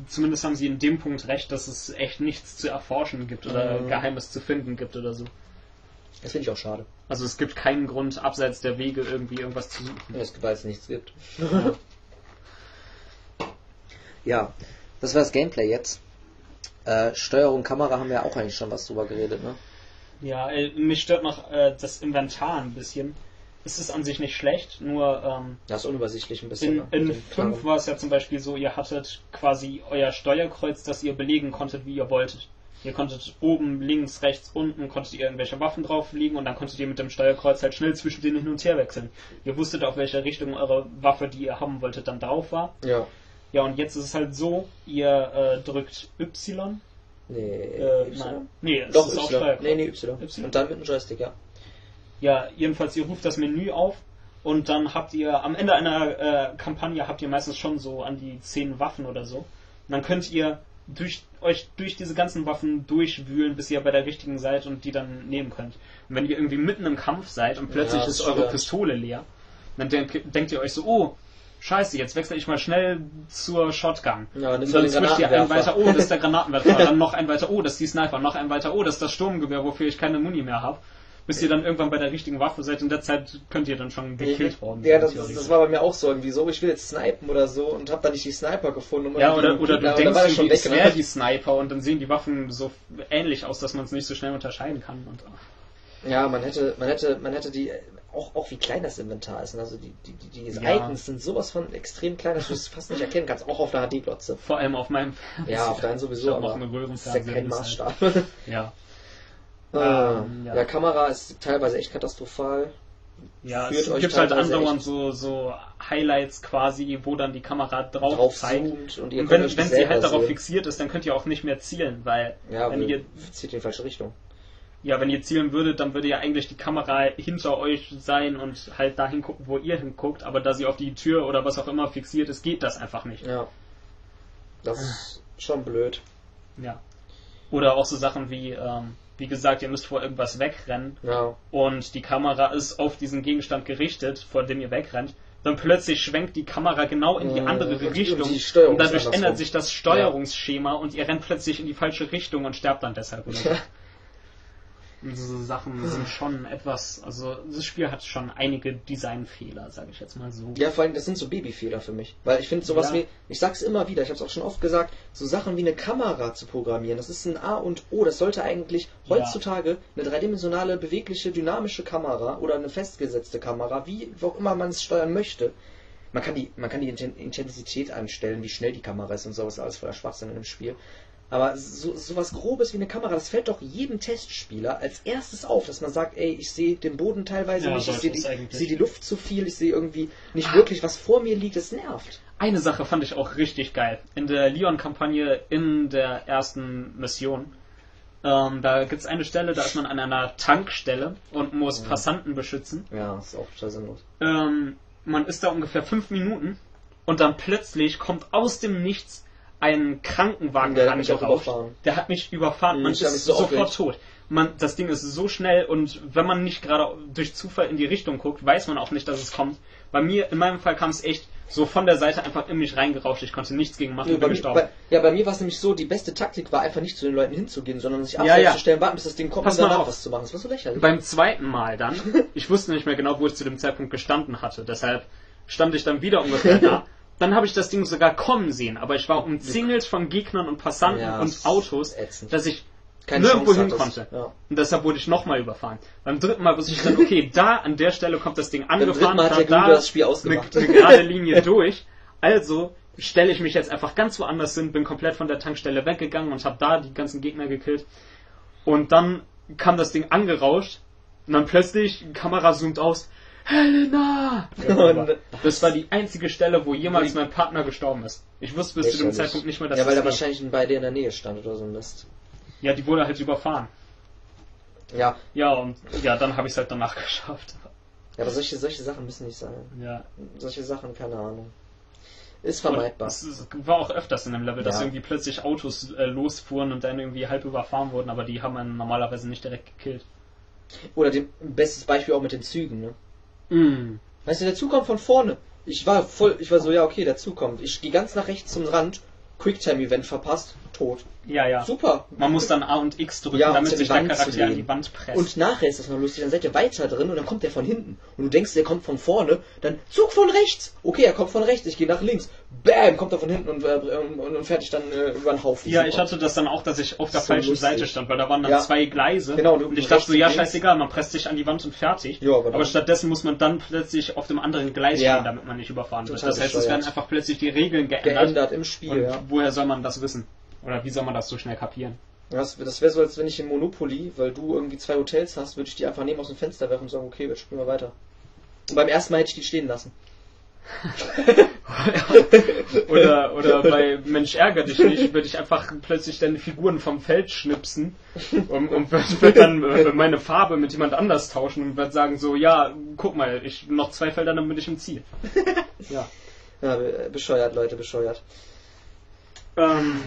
A: zumindest haben sie in dem Punkt recht, dass es echt nichts zu erforschen gibt oder
B: Mhm.
A: Geheimes zu finden gibt oder so.
B: Das finde ich auch schade.
A: Also es gibt keinen Grund, abseits der Wege irgendwie irgendwas zu suchen.
B: Ja, Es gibt, weil es nichts gibt. (laughs) ja, das war das Gameplay jetzt. Äh, Steuerung, Kamera haben wir auch eigentlich schon was drüber geredet, ne?
A: Ja, äh, mich stört noch äh, das Inventar ein bisschen. Es ist an sich nicht schlecht, nur ähm,
B: Das ist unübersichtlich ein bisschen.
A: in,
B: ne?
A: in
B: Mit den
A: 5
B: Knarren.
A: war es ja zum Beispiel so, ihr hattet quasi euer Steuerkreuz, das ihr belegen konntet, wie ihr wolltet. Ihr konntet oben, links, rechts, unten, konntet ihr irgendwelche Waffen drauflegen und dann konntet ihr mit dem Steuerkreuz halt schnell zwischen denen hin und her wechseln. Ihr wusstet, auf welche Richtung eure Waffe, die ihr haben wolltet, dann drauf war.
B: Ja.
A: Ja, und jetzt ist es halt so, ihr äh, drückt Y.
B: Nee,
A: Äh,
B: Y?
A: nein. Nee, es
B: Doch,
A: ist auch
B: Y.
A: Steuerkreuz.
B: Nee, nee, y.
A: Y?
B: Und dann mit dem Joystick, ja.
A: Ja, jedenfalls, ihr ruft das Menü auf und dann habt ihr, am Ende einer äh, Kampagne habt ihr meistens schon so an die zehn Waffen oder so. Und dann könnt ihr durch, euch durch diese ganzen Waffen durchwühlen, bis ihr bei der richtigen seid und die dann nehmen könnt. Und wenn ihr irgendwie mitten im Kampf seid und plötzlich
B: Ja,
A: ist eure
B: stimmt.
A: Pistole leer, dann denkt, denkt ihr euch so, oh, scheiße, jetzt wechsle ich mal schnell zur Shotgun.
B: Ja,
A: dann switcht ihr ein
B: Granatenwerfer.
A: weiter, oh, das ist der (laughs) Granatenwerfer, dann noch ein weiter, oh, das ist die Sniper, noch ein weiter, oh, das ist das Sturmgewehr, wofür ich keine Muni mehr habe. Bis ihr dann irgendwann bei der richtigen Waffe seid. In der Zeit könnt ihr dann schon gekillt worden
B: Ja, das, das war bei mir auch so irgendwie so. Ich will jetzt snipen oder so und hab dann nicht die Sniper gefunden. um
A: ja, oder, oder du denkst
B: war
A: irgendwie, es wäre
B: ne?
A: die Sniper und dann sehen die Waffen so ähnlich aus, dass man es nicht so schnell unterscheiden kann. Und.
B: Ja, man hätte, man hätte, man hätte die, auch, auch wie klein das Inventar ist. ne? Also die, die, die, diese
A: Ja.
B: Icons sind sowas von extrem klein, dass du es fast nicht erkennen kannst. Auch auf der HD-Glotze.
A: vor allem auf meinem
B: Ja, auf deinen
A: Ich
B: sowieso, aber
A: eine
B: das ist ja kein
A: das
B: Maßstab.
A: Halt, (laughs) ja.
B: Ah,
A: Ähm,
B: ja.
A: ja.
B: Kamera ist teilweise echt katastrophal.
A: Ja,
B: Führt
A: es gibt halt andauernd so, so Highlights quasi, wo dann die Kamera drauf,
B: Drauf
A: zeigt.
B: und ihr
A: Und wenn, wenn sie halt darauf
B: sehen.
A: fixiert ist, dann könnt ihr auch nicht mehr zielen, weil
B: Ja,
A: wenn
B: wenn
A: ihr,
B: zieht in die falsche Richtung.
A: ja, wenn ihr zielen würdet, dann würde ja eigentlich die Kamera hinter euch sein und halt dahin gucken, wo ihr hinguckt, aber da sie auf die Tür oder was auch immer fixiert ist, geht das einfach nicht.
B: Ja. Das ist schon blöd.
A: Ja. Oder auch so Sachen wie, ähm, wie gesagt, ihr müsst vor irgendwas wegrennen
B: Ja.
A: und die Kamera ist auf diesen Gegenstand gerichtet, vor dem ihr wegrennt, dann plötzlich schwenkt die Kamera genau in die andere
B: und die
A: Richtung
B: Steuerung
A: und dadurch ändert sich das Steuerungsschema und ihr rennt plötzlich in die falsche Richtung und sterbt dann deshalb. Oder.
B: Ja.
A: Und Diese Sachen sind schon etwas, also das Spiel hat schon einige Designfehler, sage ich jetzt mal so.
B: Ja, vor allem, das sind so Babyfehler für mich. Weil ich finde sowas
A: Ja.
B: wie, ich sag's immer wieder, ich hab's auch schon oft gesagt, so Sachen wie eine Kamera zu programmieren, das ist ein A und O. Das sollte eigentlich
A: Ja.
B: heutzutage eine dreidimensionale, bewegliche, dynamische Kamera oder eine festgesetzte Kamera, wie auch immer man es steuern möchte. Man kann die, man kann die Inten- Intensität einstellen, wie schnell die Kamera ist und sowas, alles voller Schwachsinn in dem Spiel. Aber so, sowas Grobes wie eine Kamera, das fällt doch jedem Testspieler als erstes auf, dass man sagt, ey, ich sehe den Boden teilweise
A: Ja,
B: nicht, ich sehe
A: es
B: die, sehe die Luft zu viel, ich sehe irgendwie nicht wirklich, was vor mir liegt, das nervt.
A: Eine Sache fand ich auch richtig geil. In der Leon-Kampagne in der ersten Mission, ähm, da gibt's eine Stelle, da ist man an einer Tankstelle und muss Passanten beschützen.
B: Ja, ist auch total sinnlos.
A: Ähm, man ist da ungefähr fünf Minuten und dann plötzlich kommt aus dem Nichts ein Krankenwagen
B: Der hat mich auch überfahren.
A: Der hat mich überfahren. Man ist
B: so
A: sofort tot. Man, das Ding ist so schnell und wenn man nicht gerade durch Zufall in die Richtung guckt, weiß man auch nicht, dass es kommt. Bei mir, in meinem Fall kam es echt so von der Seite einfach in mich reingerauscht. Ich konnte nichts gegen machen,
B: Ja,
A: bin gestorben.
B: bei, ja, bei mir war es nämlich so, die beste Taktik war einfach nicht zu den Leuten hinzugehen, sondern sich
A: Ja,
B: abseits
A: ja.
B: zu stellen, warten, bis das Ding kommt
A: Pass
B: und danach was zu machen. Das war so lächerlich.
A: Beim zweiten Mal dann, (laughs) ich wusste nicht mehr genau, wo ich zu dem Zeitpunkt gestanden hatte, deshalb stand ich dann wieder ungefähr da. (laughs) Dann habe ich das Ding sogar kommen sehen, aber ich war umzingelt von Gegnern und Passanten
B: Ja,
A: und Autos,
B: ätzend.
A: dass ich
B: Keine
A: nirgendwo hin konnte.
B: Ja.
A: Und deshalb wurde ich nochmal überfahren. Beim dritten Mal wusste ich dann, okay, (laughs) da an der Stelle kommt das Ding
B: Beim
A: angefahren,
B: Mal hat
A: da,
B: das Spiel
A: eine,
B: ausgemacht.
A: eine gerade Linie (laughs) durch. Also stelle ich mich jetzt einfach ganz woanders hin, bin komplett von der Tankstelle weggegangen und habe da die ganzen Gegner gekillt. Und dann kam das Ding angerauscht und dann plötzlich, Kamera zoomt aus, Helena!
B: Und-
A: Das war die einzige Stelle, wo jemals mein Partner gestorben ist. Ich wusste bis zu dem. Zeitpunkt nicht mehr, dass
B: Ja, weil er wahrscheinlich bei dir in der Nähe stand oder so ein Mist.
A: Ja, die wurde halt überfahren.
B: Ja,
A: Ja, und ja, dann habe ich es halt danach (laughs) geschafft.
B: ja, aber solche, solche Sachen müssen nicht sein.
A: Ja.
B: Solche Sachen, keine Ahnung. Ist vermeidbar.
A: Es ist- war auch öfters in dem Level, dass
B: Ja.
A: irgendwie plötzlich Autos äh, losfuhren und dann irgendwie halb überfahren wurden, aber die haben einen normalerweise nicht direkt gekillt.
B: Oder dem, bestes Beispiel auch mit den Zügen, ne?
A: Mm.
B: Weißt du, der Zug kommt von vorne. Ich war voll, ich war so, ja, okay, der Zug kommt. Ich gehe ganz nach rechts zum Rand, Quicktime-Event verpasst, tot.
A: Ja, ja.
B: Super.
A: Man muss dann A und X drücken,
B: Ja,
A: damit sich der Charakter an die Wand presst.
B: Und nachher ist das noch lustig, dann seid ihr weiter drin und dann kommt der von hinten. Und du denkst, der kommt von vorne, dann Zug von rechts. Okay, er kommt von rechts, ich gehe nach links. Bam, kommt er von hinten und, äh, und, und fertig dann äh, über den Haufen.
A: ja,
B: Super.
A: ich hatte das dann auch, dass ich auf der
B: So
A: falschen
B: lustig.
A: Seite stand, weil da waren dann
B: Ja.
A: zwei Gleise.
B: Genau, du-
A: und ich dachte so,
B: und
A: ja, scheißegal, man presst sich an die Wand und fertig.
B: Ja, aber
A: aber stattdessen muss man dann plötzlich auf dem anderen Gleis
B: Ja.
A: stehen, damit man nicht überfahren wird. Das heißt, es werden einfach plötzlich die Regeln geändert.
B: geändert im Spiel,
A: Und
B: ja.
A: woher soll man das wissen? Oder wie soll man das so schnell kapieren?
B: Das, das wäre so, als wenn ich in Monopoly, weil du irgendwie zwei Hotels hast, würde ich die einfach neben aus dem Fenster werfen und sagen, okay, jetzt spielen wir weiter. Und beim ersten Mal hätte ich die stehen lassen. (laughs)
A: Oder, oder bei Mensch ärger dich nicht, würde ich einfach plötzlich deine Figuren vom Feld schnipsen und, und würde würd dann äh, meine Farbe mit jemand anders tauschen und würde sagen so, ja, guck mal, ich noch zwei Felder, dann bin ich im Ziel. (laughs) Ja.
B: Ja, be- bescheuert, Leute, bescheuert.
A: Ähm,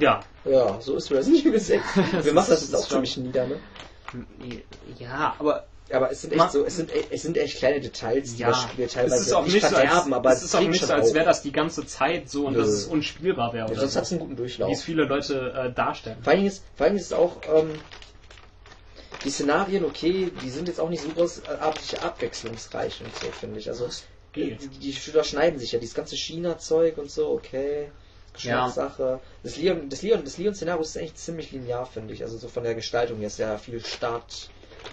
A: ja.
B: Ja, so ist Resident Evil 6. (laughs) Wir machen das jetzt auch ziemlich nieder, ne?
A: Ja, aber
B: Aber es sind echt so, es sind, es sind echt kleine Details, die
A: ja,
B: das Spiel
A: es
B: teilweise
A: ist auch nicht so,
B: verderben,
A: als,
B: aber
A: es ist auch nicht so, als wäre das die ganze Zeit so und
B: Nö.
A: dass es unspielbar wäre.
B: Ja, sonst
A: so.
B: hat es einen guten Durchlauf.
A: Wie es viele Leute äh, darstellen.
B: Vor allem ist, vor allem ist es auch, ähm, Die Szenarien, okay, die sind jetzt auch nicht so großartig abwechslungsreich und so, finde ich. Also,
A: geht.
B: die, die überschneiden sich ja. Dieses ganze China-Zeug und so, okay. Geschmackssache. Das Leon, das Leon, das Leon-Szenario ist echt ziemlich linear, finde ich. Also so von der Gestaltung her ist ja viel Start,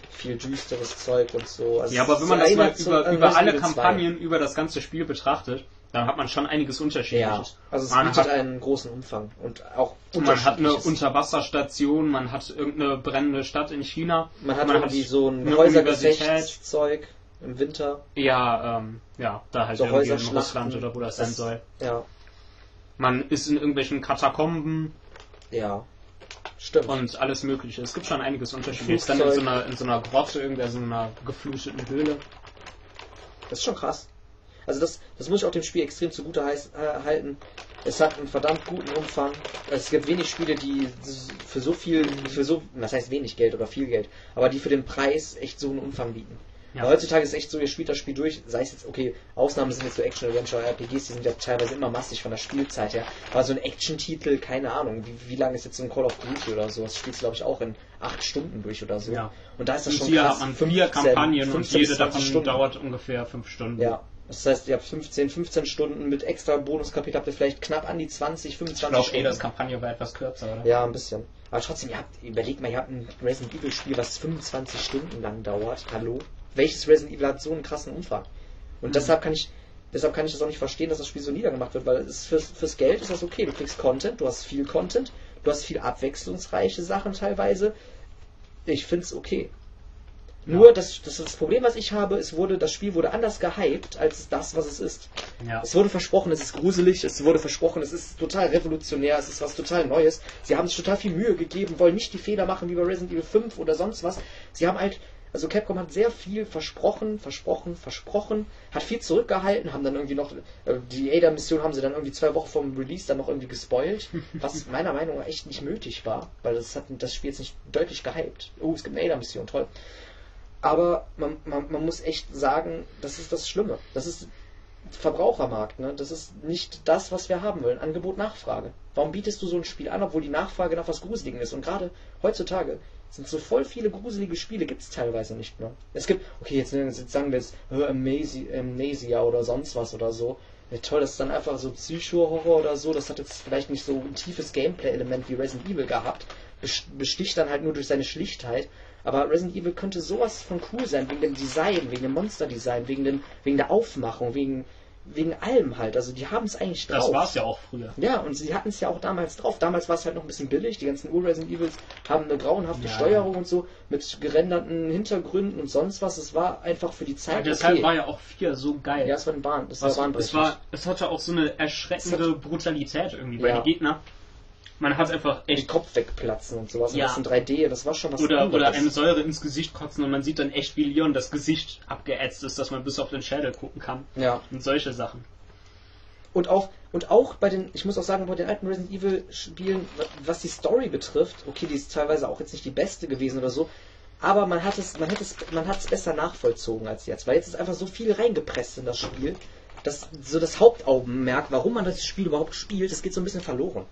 B: viel düsteres Zeug und so. Also
A: Ja, aber wenn man das mal über, über
B: Resident
A: alle
B: Evil 2.
A: Kampagnen, über das ganze Spiel betrachtet, dann hat man schon einiges
B: Ja,
A: Unterschiedliches.
B: also es
A: man
B: bietet
A: hat,
B: einen großen Umfang und auch
A: man hat eine. Unterwasserstation, man hat irgendeine brennende Stadt in China.
B: Man hat
A: man
B: irgendwie
A: hat
B: so ein Häusergefechtszeug im Winter.
A: Ja, ähm, ja, da halt
B: So
A: irgendwie in. Russland oder wo das sein
B: Das-
A: soll.
B: Ja,
A: Man ist in irgendwelchen Katakomben
B: ja. Stimmt.
A: und alles mögliche. Es gibt schon einiges Unterschiedliches. Dann in so, einer, in so einer Grotte, irgendwie so einer gefluteten Höhle.
B: Das ist schon krass. Also das, das muss ich auch dem Spiel extrem zugute heiß, äh, halten. Es hat einen verdammt guten Umfang. Es gibt wenig Spiele, die für so viel, für so, was heißt wenig Geld oder viel Geld, aber die für den Preis echt so einen Umfang bieten.
A: Ja.
B: Heutzutage ist es echt so, ihr spielt das Spiel durch, sei es jetzt, okay, Ausnahmen sind jetzt so Action-Adventure-RPGs, die sind ja teilweise immer massig von der Spielzeit her. Aber so ein Action-Titel, keine Ahnung, wie, wie lange ist jetzt so ein Call of Duty oder so? Das spielst du, glaube ich, auch in acht Stunden durch oder so.
A: Ja.
B: Und da ist das
A: Und
B: schon
A: hier
B: krass.
A: hat man
B: 15,
A: vier Kampagnen und
B: 15
A: jede
B: bis 20
A: davon
B: Stunden.
A: dauert ungefähr fünf Stunden.
B: Ja. Das heißt, ihr habt 15, 15 Stunden mit extra Bonuskapitel habt ihr vielleicht knapp an die 20,
A: Ich
B: 25
A: glaube,
B: Stunden.
A: Edas Kampagne war etwas kürzer, oder?
B: ja, ein bisschen. Aber trotzdem, ihr habt, überlegt mal, ihr habt ein Resident Evil Spiel, was 25 Stunden lang dauert. Hallo? Welches Resident Evil hat so einen krassen Umfang? Und
A: Mhm.
B: deshalb kann ich, deshalb kann ich das auch nicht verstehen, dass das Spiel so niedergemacht wird, weil es fürs, fürs Geld ist das okay. Du kriegst Content, du hast viel Content, du hast viel abwechslungsreiche Sachen teilweise. Ich find's okay. Nur das, das, das Problem, was ich habe, es wurde, das Spiel wurde anders gehypt als das, was es ist.
A: Ja.
B: Es wurde versprochen, es ist gruselig, es wurde versprochen, es ist total revolutionär, es ist was total Neues. Sie haben sich total viel Mühe gegeben, wollen nicht die Fehler machen wie bei Resident Evil 5 oder sonst was. Sie haben halt, also Capcom hat sehr viel versprochen, versprochen, versprochen, hat viel zurückgehalten, haben dann irgendwie noch, äh, die Ada-Mission haben sie dann irgendwie zwei Wochen vom Release dann noch irgendwie gespoilt, (laughs) was meiner Meinung nach echt nicht nötig war, weil das hat das Spiel jetzt nicht deutlich gehypt. Oh, es gibt eine Ada-Mission, toll. Aber man, man, man muss echt sagen, das ist das Schlimme. Das ist Verbrauchermarkt, ne? Das ist nicht das, was wir haben wollen. Angebot, Nachfrage. Warum bietest du so ein Spiel an, obwohl die Nachfrage nach was Gruseligem ist? Und gerade heutzutage sind so voll viele gruselige Spiele, gibt es teilweise nicht mehr. Es gibt, okay, jetzt, jetzt sagen wir jetzt äh, Amnesia, oder sonst was oder so. Ja, toll, das ist dann einfach so Psycho-Horror oder so. Das hat jetzt vielleicht nicht so ein tiefes Gameplay-Element wie Resident Evil gehabt. Bes- Besticht dann halt nur durch seine Schlichtheit. Aber Resident Evil könnte sowas von cool sein, wegen dem Design, wegen dem Monster-Design, wegen, wegen der Aufmachung, wegen, wegen allem halt. Also die haben es eigentlich drauf.
A: Das war es ja auch früher.
B: Ja, und sie hatten es ja auch damals drauf. Damals war es halt noch ein bisschen billig. Die ganzen Ur-Resident Evils haben eine grauenhafte
A: Ja.
B: Steuerung und so, mit gerenderten Hintergründen und sonst was. Es war einfach für die Zeit
A: Deshalb
B: okay.
A: war ja auch 4 so geil.
B: ja, es war ein Bahn, das
A: Was,
B: war
A: es,
B: bahnbrechend.
A: war, es hatte auch so eine erschreckende Brutalität irgendwie, weil
B: Ja.
A: die Gegner, man hat einfach echt
B: Kopf wegplatzen und sowas.
A: Ja.
B: Und das in 3D, das war schon was
A: oder, oder eine Säure ins Gesicht kotzen und man sieht dann echt, wie Leon das Gesicht abgeätzt ist, dass man bis auf den Schädel gucken kann.
B: Ja.
A: Und solche Sachen.
B: Und auch, und auch bei den, ich muss auch sagen, bei den alten Resident Evil Spielen, was die Story betrifft, okay, die ist teilweise auch jetzt nicht die beste gewesen oder so, aber man hat es, man hat es, man hat es besser nachvollzogen als jetzt, weil jetzt ist einfach so viel reingepresst in das Spiel, dass so das Hauptaugenmerk, warum man das Spiel überhaupt spielt, das geht so ein bisschen verloren.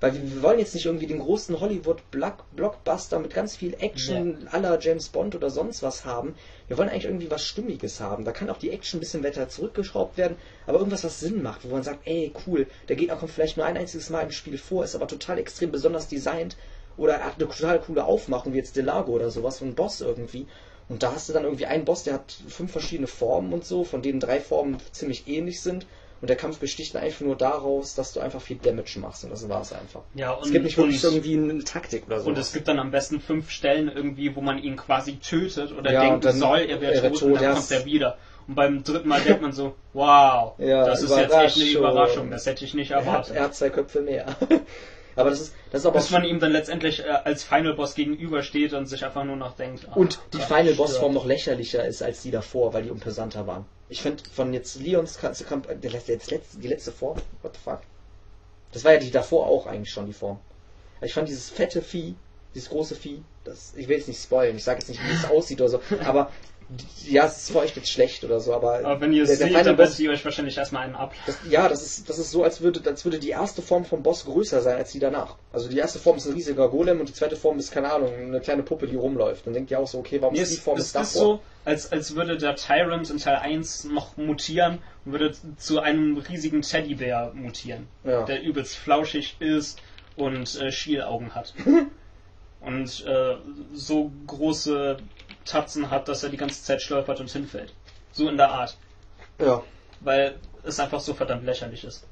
B: Weil wir, wir wollen jetzt nicht irgendwie den großen Hollywood-Blockbuster mit ganz viel Action aller James Bond oder sonst was haben. Wir wollen eigentlich irgendwie was Stimmiges haben. Da kann auch die Action ein bisschen weiter zurückgeschraubt werden, aber irgendwas, was Sinn macht, wo man sagt, ey, cool, der Gegner kommt vielleicht nur ein einziges Mal im Spiel vor, ist aber total extrem besonders designt oder er hat eine total coole Aufmachung, wie jetzt Delago oder sowas, so ein Boss irgendwie. Und da hast du dann irgendwie einen Boss, der hat fünf verschiedene Formen und so, von denen drei Formen ziemlich ähnlich sind. Und der Kampf besticht einfach nur daraus, dass du einfach viel Damage machst. Und das war es einfach.
A: Ja, und,
B: Es gibt nicht wirklich
A: und,
B: irgendwie eine Taktik oder so.
A: und es gibt dann am besten fünf Stellen irgendwie, wo man ihn quasi tötet oder
B: Ja,
A: denken
B: dann-
A: soll, er wäre
B: wär
A: tot,
B: tot,
A: und dann kommt er wieder. Und beim dritten Mal denkt man so, wow, (laughs)
B: Ja,
A: das ist jetzt echt eine
B: Überraschung.
A: Das hätte ich nicht
B: er, hat,
A: erwartet.
B: er hat zwei Köpfe mehr. (laughs) aber das ist, das ist aber
A: Bis man ihm dann letztendlich äh, als Final Boss gegenübersteht und sich einfach nur noch denkt. ah,
B: Und die
A: Gott,
B: Final Boss. Form noch lächerlicher ist als die davor, weil die imposanter waren. Ich finde von jetzt Leons ganze Kamp der letzte, die letzte Form, what the fuck? Das war ja die davor auch eigentlich schon die Form. Ich fand dieses fette Vieh dieses große Vieh. Das, ich will jetzt nicht spoilen, ich sage jetzt nicht, wie es (laughs) aussieht oder so, aber ja, es ist für euch jetzt schlecht oder so, aber,
A: Aber wenn ihr es seht, dann
B: Boss,
A: werdet ihr euch wahrscheinlich erstmal einen ab.
B: das, ja, das ist, das ist so, als würde, als würde die erste Form vom Boss größer sein als die danach. Also die erste Form ist ein riesiger Golem und die zweite Form ist, keine Ahnung, eine kleine Puppe, die rumläuft. Dann denkt ihr auch so, okay, warum
A: Nee,
B: ist die
A: es,
B: Form
A: es
B: ist davor?
A: ist so, als, als würde der Tyrant in Teil 1 noch mutieren und würde zu einem riesigen Teddybär mutieren,
B: Ja.
A: der übelst flauschig ist und äh, Schielaugen hat. (laughs) und äh, so große Tatzen hat, dass er die ganze Zeit stolpert und hinfällt. So in der Art.
B: ja.
A: Weil es einfach so verdammt lächerlich ist.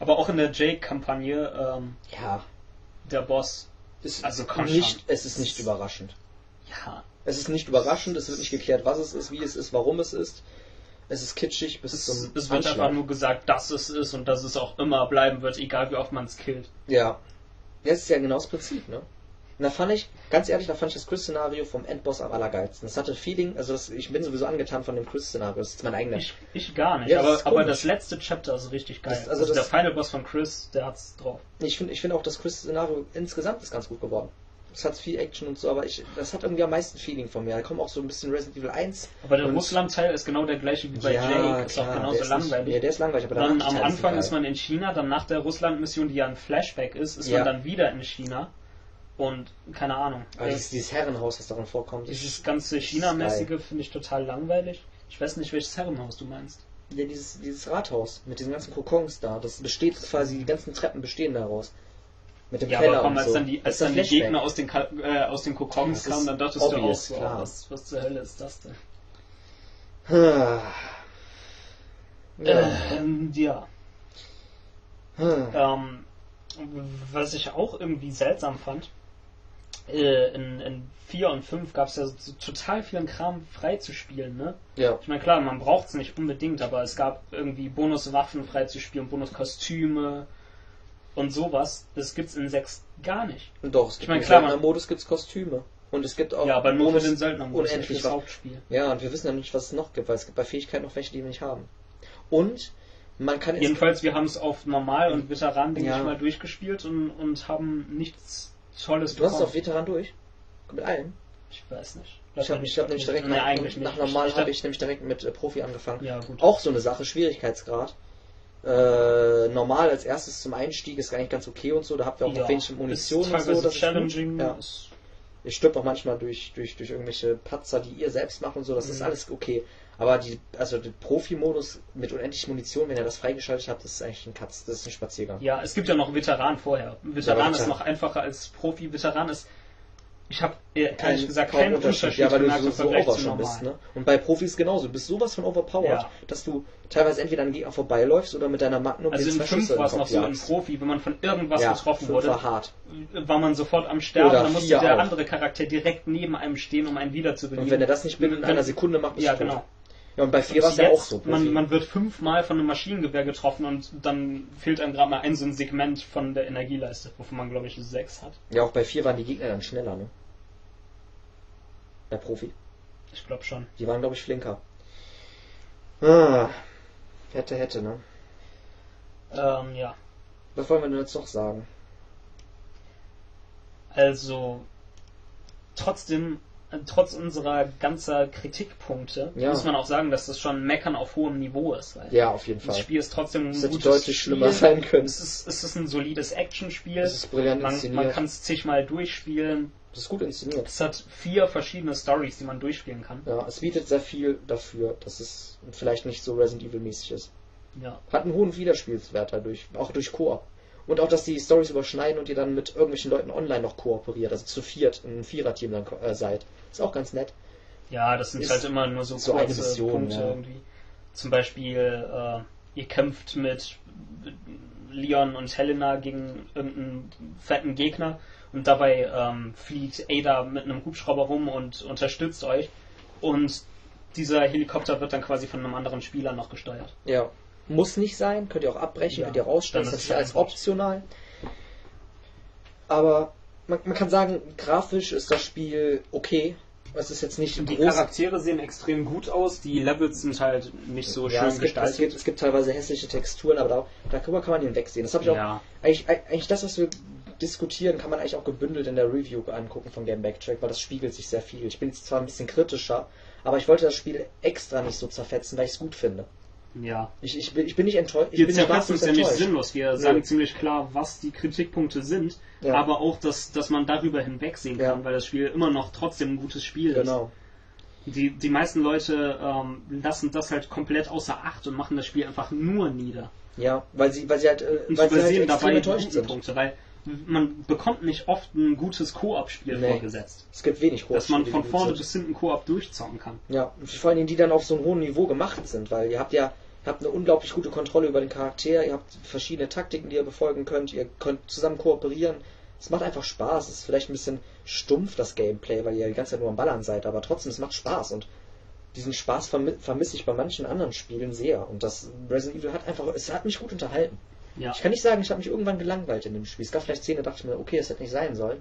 A: Aber auch in der Jake-Kampagne, ähm,
B: Ja.
A: der Boss,
B: Ist
A: Also komm
B: nicht,
A: schon.
B: es ist nicht überraschend.
A: ja,
B: Es ist nicht überraschend, es wird nicht geklärt, was es ist, wie es ist, warum es ist. Es ist kitschig bis
A: es,
B: zum
A: es wird
B: Anschlag.
A: einfach nur gesagt, dass es ist und dass es auch immer bleiben wird, egal wie oft man es killt.
B: Ja. Es ist ja genau das Prinzip, ne? Und da fand ich, ganz ehrlich, da fand ich das Chris-Szenario vom Endboss am allergeilsten. Das hatte Feeling, also das, ich bin sowieso angetan von dem Chris-Szenario, das ist mein eigener.
A: Ich, ich gar nicht,
B: Ja, das
A: aber,
B: ist
A: aber das letzte Chapter ist richtig geil.
B: Das- also
A: also
B: das-
A: der Final Boss von Chris, der hat's drauf.
B: Ich finde ich finde auch, das Chris-Szenario insgesamt ist ganz gut geworden. Es hat viel Action und so, aber ich, das hat irgendwie am meisten Feeling von mir. Da kommt auch so ein bisschen Resident Evil 1.
A: Aber der Russland-Teil ist genau der gleiche wie bei
B: ja,
A: Jake, ist
B: klar,
A: auch
B: der
A: genauso
B: ist
A: langweilig.
B: Nicht, ja, der ist langweilig, aber
A: dann am
B: Teile
A: Anfang
B: sind
A: ist man in China, dann nach der Russland-Mission, die ja ein Flashback ist, ist
B: Ja.
A: man dann wieder in China. Und keine Ahnung.
B: Aber dieses, dieses Herrenhaus, das darin vorkommt,
A: Dieses ganze China-mäßige finde ich total langweilig. Ich weiß nicht, welches Herrenhaus du meinst.
B: ja, dieses, dieses Rathaus mit diesen ganzen Kokons da. Das besteht quasi, die ganzen Treppen bestehen daraus. Mit dem
A: Ja,
B: Keller
A: aber komm,
B: und
A: als
B: so.
A: dann die, als dann die. Gegner aus den, Ka äh, aus den Kokons kamen, dann dachtest du auch
B: obvious,
A: so,
B: klar.
A: was, was zur Hölle ist das denn? (sighs)
B: Ja.
A: Ähm, ja.
B: Ah.
A: Ähm, was ich auch irgendwie seltsam fand, äh, in, in 4 und 5 gab es ja so total vielen Kram frei zu spielen, ne?
B: Ja.
A: Ich meine, klar, man braucht es nicht unbedingt, aber es gab irgendwie Bonuswaffen frei zu spielen, Bonuskostüme und sowas. Das gibt's in 6 gar nicht.
B: Und doch, es gibt
A: Ich meine,
B: im
A: klar, man-
B: Söldnermodus gibt's Kostüme. Und es gibt auch
A: Ja, aber nur für
B: Bonus-
A: den Söldnermodus, nicht
B: unendlich
A: fürs
B: was.
A: Hauptspiel.
B: Ja, und wir wissen ja nicht, was es noch gibt, weil es gibt bei Fähigkeiten noch welche, die wir nicht haben. Und man kann jetzt
A: Jedenfalls, wir haben es auf Normal und Veteran, denke
B: Ja.
A: ich mal, durchgespielt und, und haben nichts Tolles
B: Du hast es auf Veteran durch? Mit allen?
A: Ich weiß nicht.
B: Ich habe ich hab nämlich direkt
A: nee,
B: nach, nach
A: nicht.
B: normal
A: Ich- ich
B: habe ich nämlich direkt mit äh, Profi angefangen.
A: Ja, gut.
B: Auch so eine Sache, Schwierigkeitsgrad. Äh, normal als erstes zum Einstieg ist eigentlich ganz okay und so, da habt ihr auch noch wenig Munition
A: ist
B: und so. Das ist
A: challenging.
B: Ja.
A: Ist,
B: Ihr stirbt auch manchmal durch, durch, durch irgendwelche Patzer, die ihr selbst macht und so, das ist
A: Mhm.
B: alles okay. Aber die, also der Profi-Modus mit unendlich Munition, wenn ihr das freigeschaltet habt, ist eigentlich ein Katz, das ist ein Spaziergang.
A: ja, es gibt ja noch Veteran vorher. Veteran
B: Ja,
A: ist noch einfacher als Profi. Veteran ist. Ich habe ehrlich
B: Kein-
A: gesagt keinen Unterschied,
B: Ja, weil du so, so schon bist, ne? Und bei Profis genauso. Du bist sowas von overpowered,
A: Ja.
B: dass du teilweise entweder an Gegner vorbeiläufst oder mit deiner Magnum
A: Also in
B: zwei
A: 5
B: Schüsse
A: war es noch so in
B: jagst.
A: Profi, wenn man von irgendwas
B: ja,
A: getroffen wurde,
B: war hart.
A: war man sofort am Sterben,
B: Oder
A: dann musste der
B: auch.
A: andere Charakter direkt neben einem stehen, um einen wiederzubeleben.
B: Und wenn er das nicht binnen einer Sekunde macht, bist
A: Ja,
B: du tot. Ja, und bei vier
A: Und
B: war es ja auch so.
A: Man, man wird fünfmal von einem Maschinengewehr getroffen und dann fehlt einem gerade mal ein so ein Segment von der Energieleiste, wovon man glaube ich sechs hat.
B: ja, auch bei vier waren die Gegner dann schneller, ne? Bei Profi.
A: Ich glaube schon.
B: Die waren, glaube ich, flinker. Ah, hätte, hätte, ne?
A: Ähm, ja.
B: Was wollen wir denn jetzt noch sagen?
A: Also trotzdem, trotz unserer ganzer Kritikpunkte,
B: Ja.
A: muss man auch sagen, dass das schon Meckern auf hohem Niveau ist. Weil
B: Ja, auf jeden
A: Das
B: Fall.
A: Spiel ist trotzdem ein
B: Es
A: gutes
B: deutlich
A: Spiel.
B: schlimmer sein können.
A: Es ist, es ist ein solides Actionspiel.
B: Es ist brillant
A: Man,
B: inszeniert.
A: man kann es zigmal durchspielen.
B: Es ist gut inszeniert.
A: Es hat vier verschiedene Stories, die man durchspielen kann.
B: Ja, es bietet sehr viel dafür, dass es vielleicht nicht so Resident Evil mäßig ist.
A: Ja.
B: Hat einen hohen Wiederspielswert dadurch, auch durch Koop. Und auch, dass die Stories überschneiden und ihr dann mit irgendwelchen Leuten online noch kooperiert, also zu viert, in einem Viererteam dann äh, seid. Ist auch ganz nett.
A: Ja, das sind
B: Ist
A: halt immer nur so
B: so
A: kurze
B: Mission,
A: Punkte
B: ja.
A: irgendwie. Zum Beispiel, äh, ihr kämpft mit Leon und Helena gegen irgendeinen fetten Gegner und dabei ähm, fliegt Ada mit einem Hubschrauber rum und unterstützt euch. Und dieser Helikopter wird dann quasi von einem anderen Spieler noch gesteuert.
B: Ja. Muss nicht sein, könnt ihr auch abbrechen,
A: Ja,
B: könnt ihr rausstellen, das
A: ist es
B: als optional. Aber man, man kann sagen, grafisch ist das Spiel okay. Es ist jetzt nicht
A: Die
B: groß.
A: Charaktere sehen extrem gut aus, die Levels sind halt nicht so
B: ja,
A: schön
B: es gibt, es,
A: gestaltet.
B: gibt, es gibt teilweise hässliche Texturen, aber da, darüber kann man hinwegsehen. Das habe ich auch
A: Ja.
B: eigentlich, eigentlich das, was wir diskutieren, kann man eigentlich auch gebündelt in der Review angucken von Game Backtrack, weil das spiegelt sich sehr viel. Ich bin jetzt zwar ein bisschen kritischer, aber ich wollte das Spiel extra nicht so zerfetzen, weil ich es gut finde.
A: Ja.
B: Ich, ich, bin, ich bin nicht enttäuscht.
A: Wir
B: nicht
A: es ja nicht sinnlos. Wir sagen ziemlich klar, was die Kritikpunkte sind,
B: Ja.
A: aber auch, dass, dass man darüber hinwegsehen
B: Ja.
A: kann, weil das Spiel immer noch trotzdem ein gutes Spiel
B: Genau.
A: ist. Die, die meisten Leute ähm, lassen das halt komplett außer Acht und machen das Spiel einfach nur nieder.
B: Ja, weil sie, weil sie halt, äh,
A: Und
B: weil sie halt
A: dabei die
B: enttäuscht sind.
A: Punkte, weil man bekommt nicht oft ein gutes Koop-Spiel
B: Nee.
A: vorgesetzt.
B: Es gibt wenig
A: Dass man von vorne bis hinten Koop durchzocken kann.
B: Ja, und vor allen Dingen, die dann auf so einem hohen Niveau gemacht sind, weil ihr habt ja habt eine unglaublich gute Kontrolle über den Charakter, ihr habt verschiedene Taktiken, die ihr befolgen könnt, ihr könnt zusammen kooperieren. Es macht einfach Spaß. Es ist vielleicht ein bisschen stumpf, das Gameplay, weil ihr die ganze Zeit nur am Ballern seid, aber trotzdem, es macht Spaß und diesen Spaß vermi vermisse ich bei manchen anderen Spielen sehr. Und das Resident Evil hat einfach, es hat mich gut unterhalten.
A: Ja.
B: Ich kann nicht sagen, ich habe mich irgendwann gelangweilt in dem Spiel. Es gab vielleicht Szene, da dachte ich mir, okay, das hätte nicht sein sollen.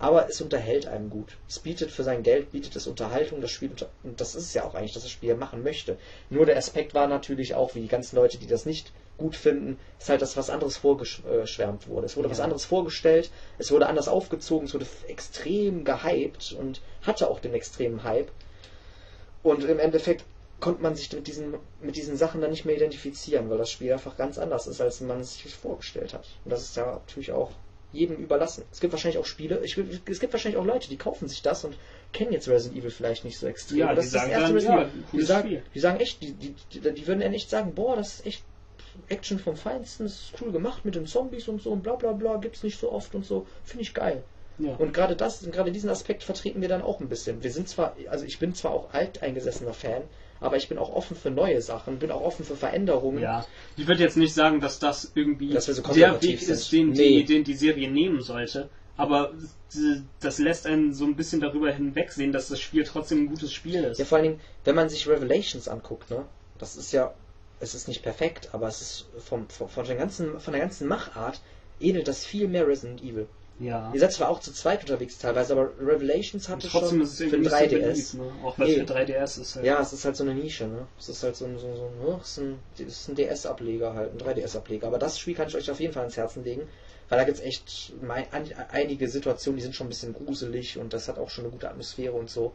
B: Aber es unterhält einem gut. Es bietet für sein Geld, bietet es Unterhaltung, das Spiel, und das ist es ja auch eigentlich, dass das Spiel machen möchte. Nur der Aspekt war natürlich auch, wie die ganzen Leute, die das nicht gut finden, ist halt, dass was anderes vorgeschwärmt wurde. Es wurde
A: Ja.
B: was anderes vorgestellt, es wurde anders aufgezogen, es wurde extrem gehypt und hatte auch den extremen Hype. Und im Endeffekt konnte man sich mit diesen, mit diesen Sachen dann nicht mehr identifizieren, weil das Spiel einfach ganz anders ist, als man es sich vorgestellt hat. Und das ist ja natürlich auch jedem überlassen. Es gibt wahrscheinlich auch Spiele, ich, es gibt wahrscheinlich auch Leute, die kaufen sich das und kennen jetzt Resident Evil vielleicht nicht so extrem.
A: Ja,
B: das ist das erste
A: dann,
B: Resident
A: ja,
B: Evil. Die sagen,
A: Spiel.
B: die sagen echt, die, die, die, die würden dann echt sagen, boah, das ist echt Action vom Feinsten, das ist cool gemacht mit den Zombies und so und bla bla bla, gibt's nicht so oft und so. Finde ich geil.
A: Ja.
B: Und gerade das, gerade diesen Aspekt vertreten wir dann auch ein bisschen. Wir sind zwar, also ich bin zwar auch alteingesessener Fan, aber ich bin auch offen für neue Sachen, bin auch offen für Veränderungen.
A: Ja, ich würde jetzt nicht sagen, dass das irgendwie
B: Dass so
A: der Weg ist,
B: sind.
A: den,
B: Nee.
A: die, den die Serie nehmen sollte. Aber das lässt einen so ein bisschen darüber hinwegsehen, dass das Spiel trotzdem ein gutes Spiel ist.
B: Ja, vor allen Dingen, wenn man sich Revelations anguckt, ne, das ist ja, es ist nicht perfekt, aber es ist vom, vom, von, der ganzen, von der ganzen Machart ähnelt das viel mehr Resident Evil.
A: Ja.
B: Ihr seid zwar auch zu zweit unterwegs teilweise, aber Revelations
A: Und
B: hatte
A: trotzdem
B: schon
A: ist es
B: für
A: irgendwie
B: ein
A: nicht so
B: 3DS.
A: beliebt, ne? Auch weil
B: Nee.
A: für 3DS ist halt.
B: Ja, es ist halt so eine Nische, ne? Es ist halt so ein, so, so, ne? es ist ein, es ist ein DS-Ableger halt, ein 3DS-Ableger. Aber das Spiel kann ich euch auf jeden Fall ans Herzen legen, weil da gibt's echt mei- ein, einige Situationen, die sind schon ein bisschen gruselig und das hat auch schon eine gute Atmosphäre und so.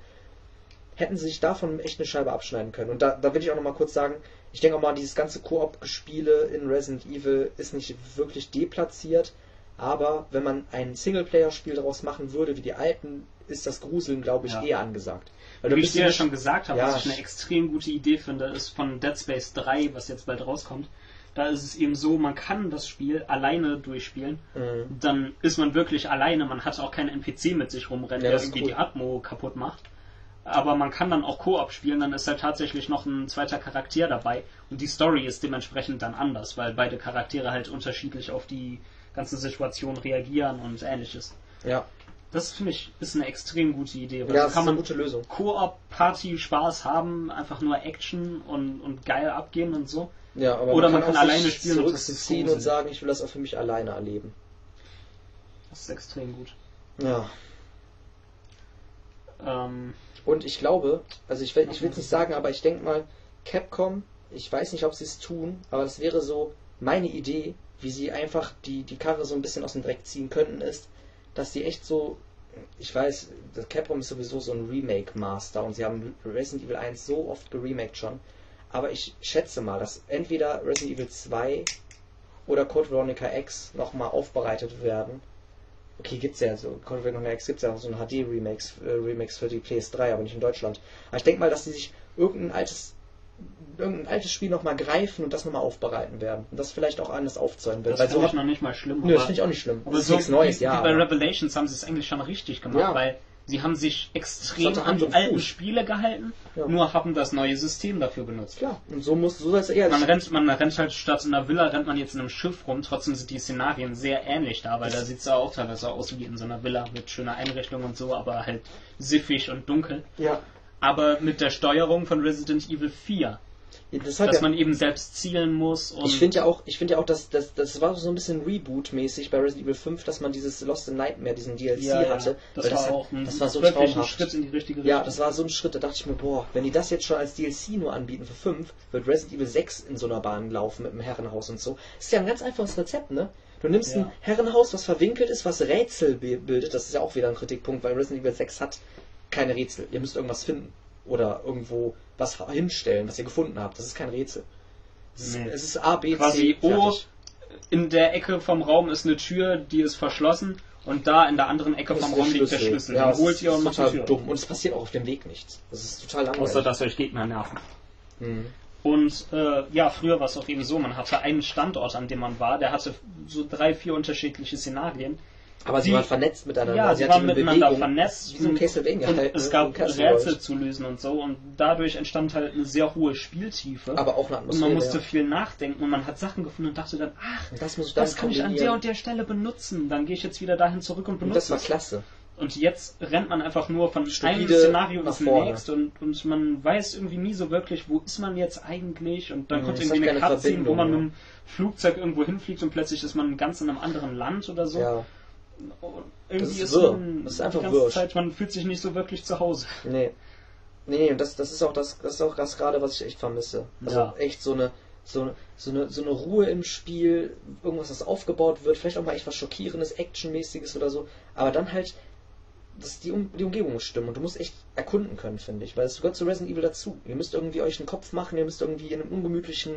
B: Hätten sie sich davon echt eine Scheibe abschneiden können. Und da, da will ich auch nochmal kurz sagen, ich denke auch mal, dieses ganze Koop-Gespiele in Resident Evil ist nicht wirklich deplatziert, aber wenn man ein Singleplayer-Spiel daraus machen würde, wie die alten, ist das Gruseln, glaube ich,
A: Ja.
B: eher angesagt. Weil
A: Wie
B: du
A: ich dir ja schon gesagt habe,
B: Ja,
A: was ich eine extrem gute Idee finde, ist von Dead Space 3, was jetzt bald rauskommt. Da ist es eben so, man kann das Spiel alleine durchspielen.
B: Mhm.
A: Dann ist man wirklich alleine, man hat auch keinen NPC mit sich rumrennen,
B: Ja,
A: der irgendwie
B: cool.
A: die Atmo kaputt macht. Aber man kann dann auch Koop spielen, dann ist halt tatsächlich noch ein zweiter Charakter dabei. Und die Story ist dementsprechend dann anders, weil beide Charaktere halt unterschiedlich auf die ganze Situation reagieren und ähnliches.
B: Ja,
A: Das finde ich ist eine extrem gute Idee. weil
B: ja
A: so
B: das
A: kann
B: ist
A: man
B: eine gute Lösung.
A: Koop-Party-Spaß haben, einfach nur Action und, und geil abgehen und so.
B: Ja, aber
A: Oder man kann
B: auch sich
A: alleine spielen und
B: zurückziehen und
A: gruselig.
B: sagen, ich will das auch für mich alleine erleben.
A: Das ist extrem gut.
B: Ja.
A: Ähm,
B: Und ich glaube, also ich will es nicht sagen, aber ich denke mal, Capcom, ich weiß nicht, ob sie es tun, aber das wäre so meine Idee, wie sie einfach die, die Karre so ein bisschen aus dem Dreck ziehen könnten, ist, dass sie echt so, ich weiß, das Capcom ist sowieso so ein Remake-Master und sie haben Resident Evil 1 so oft geremaked schon, aber ich schätze mal, dass entweder Resident Evil 2 oder Code Veronica X nochmal aufbereitet werden. Okay, gibt's ja so. Code Veronica X gibt's ja auch so ein HD-Remakes äh, für die PS3, aber nicht in Deutschland. Aber ich denke mal, dass sie sich irgendein altes irgendein altes Spiel nochmal greifen und das nochmal aufbereiten werden. Und das vielleicht auch anders aufzäumen wird.
A: das
B: Weil
A: finde
B: so
A: ich noch nicht mal schlimm.
B: Nö, das finde ich auch nicht schlimm.
A: aber
B: Das ist nichts Neues, ja.
A: bei Revelations haben sie es eigentlich schon richtig gemacht,
B: Ja.
A: weil sie haben sich extrem
B: Das
A: an die alten. Spiele gehalten,
B: Ja.
A: nur haben das neue System dafür benutzt.
B: Klar, und so muss so soll es eher
A: Man rennt, man rennt halt statt in einer Villa, rennt man jetzt in einem Schiff rum. Trotzdem sind die Szenarien sehr ähnlich da, weil da sieht es ja auch teilweise aus wie in so einer Villa mit schöner Einrichtung und so, aber halt siffig und dunkel.
B: Ja.
A: Aber mit der Steuerung von Resident Evil 4,
B: Das
A: dass
B: ja,
A: man eben selbst zielen muss und
B: ich finde ja auch, ich finde ja auch, dass das, das war so ein bisschen Reboot-mäßig bei Resident Evil 5, dass man dieses Lost in Nightmare, diesen DLC
A: ja,
B: hatte.
A: das
B: weil
A: war auch ein,
B: das war so
A: ein. Schritt in die richtige Richtung.
B: Ja, das war so ein Schritt, da dachte ich mir, boah, wenn die das jetzt schon als DLC nur anbieten für 5, wird Resident Evil 6 in so einer Bahn laufen mit dem Herrenhaus und so. Das ist ja ein ganz einfaches Rezept, ne? Du nimmst
A: Ja.
B: ein Herrenhaus, was verwinkelt ist, was Rätsel bildet. Das ist ja auch wieder ein Kritikpunkt, weil Resident Evil 6 hat keine Rätsel. Ihr müsst irgendwas finden. Oder irgendwo was hinstellen, was ihr gefunden habt. Das ist kein Rätsel. Es ist,
A: Nee.
B: es ist A, B, C.
A: Quasi, oh,
B: fertig.
A: in der Ecke vom Raum ist eine Tür, die ist verschlossen und da in der anderen Ecke vom Raum liegt der Schlüssel.
B: Ja,
A: Den
B: das
A: holt
B: ist
A: ihr und macht die
B: total
A: Tür.
B: dumm. Und es passiert auch auf dem Weg nichts. Das ist total langweilig.
A: Außer dass euch Gegner nerven.
B: Mhm.
A: Und äh, ja, früher war es auch eben so, man hatte einen Standort, an dem man war, der hatte so drei, vier unterschiedliche Szenarien.
B: Aber sie
A: Die-
B: waren vernetzt miteinander.
A: Ja, sie
B: hatten
A: waren miteinander
B: Bewegung,
A: vernetzt
B: Wie
A: und-
B: Castlevania
A: Und
B: halt.
A: es
B: ne?
A: gab Rätsel zu lösen und so und dadurch entstand halt eine sehr hohe Spieltiefe.
B: Aber auch eine
A: und
B: Atmosphäre.
A: man musste
B: ja.
A: viel nachdenken und man hat Sachen gefunden und dachte dann, ach,
B: Und das muss ich
A: das kann ich an der und der Stelle benutzen. Dann gehe ich jetzt wieder dahin zurück und
B: Und
A: benutze
B: das war klasse.
A: Und jetzt rennt man einfach nur von einem
B: Stupide
A: Szenario
B: nach
A: ins nächste und, und man weiß irgendwie nie so wirklich, wo ist man jetzt eigentlich und dann
B: Mhm,
A: kommt irgendwie eine Cutscene, wo man
B: ja.
A: mit dem Flugzeug irgendwo hinfliegt und plötzlich ist man ganz in einem anderen Land oder so.
B: Ja.
A: Irgendwie
B: Das ist
A: ist, man
B: Das ist einfach
A: die ganze. Zeit, man fühlt sich nicht so wirklich zu Hause. (laughs)
B: Nee. Nee, und das, das ist auch das, das ist auch das gerade, was ich echt vermisse. Also
A: Ja.
B: echt so eine, so, eine- so eine, so eine Ruhe im Spiel, irgendwas, das aufgebaut wird, vielleicht auch mal echt was Schockierendes, Actionmäßiges oder so, aber dann halt, dass die, um, die Umgebung muss stimmen und du musst echt erkunden können, finde ich, weil es gehört zu Resident Evil dazu. Ihr müsst irgendwie euch einen Kopf machen, ihr müsst irgendwie in einem ungemütlichen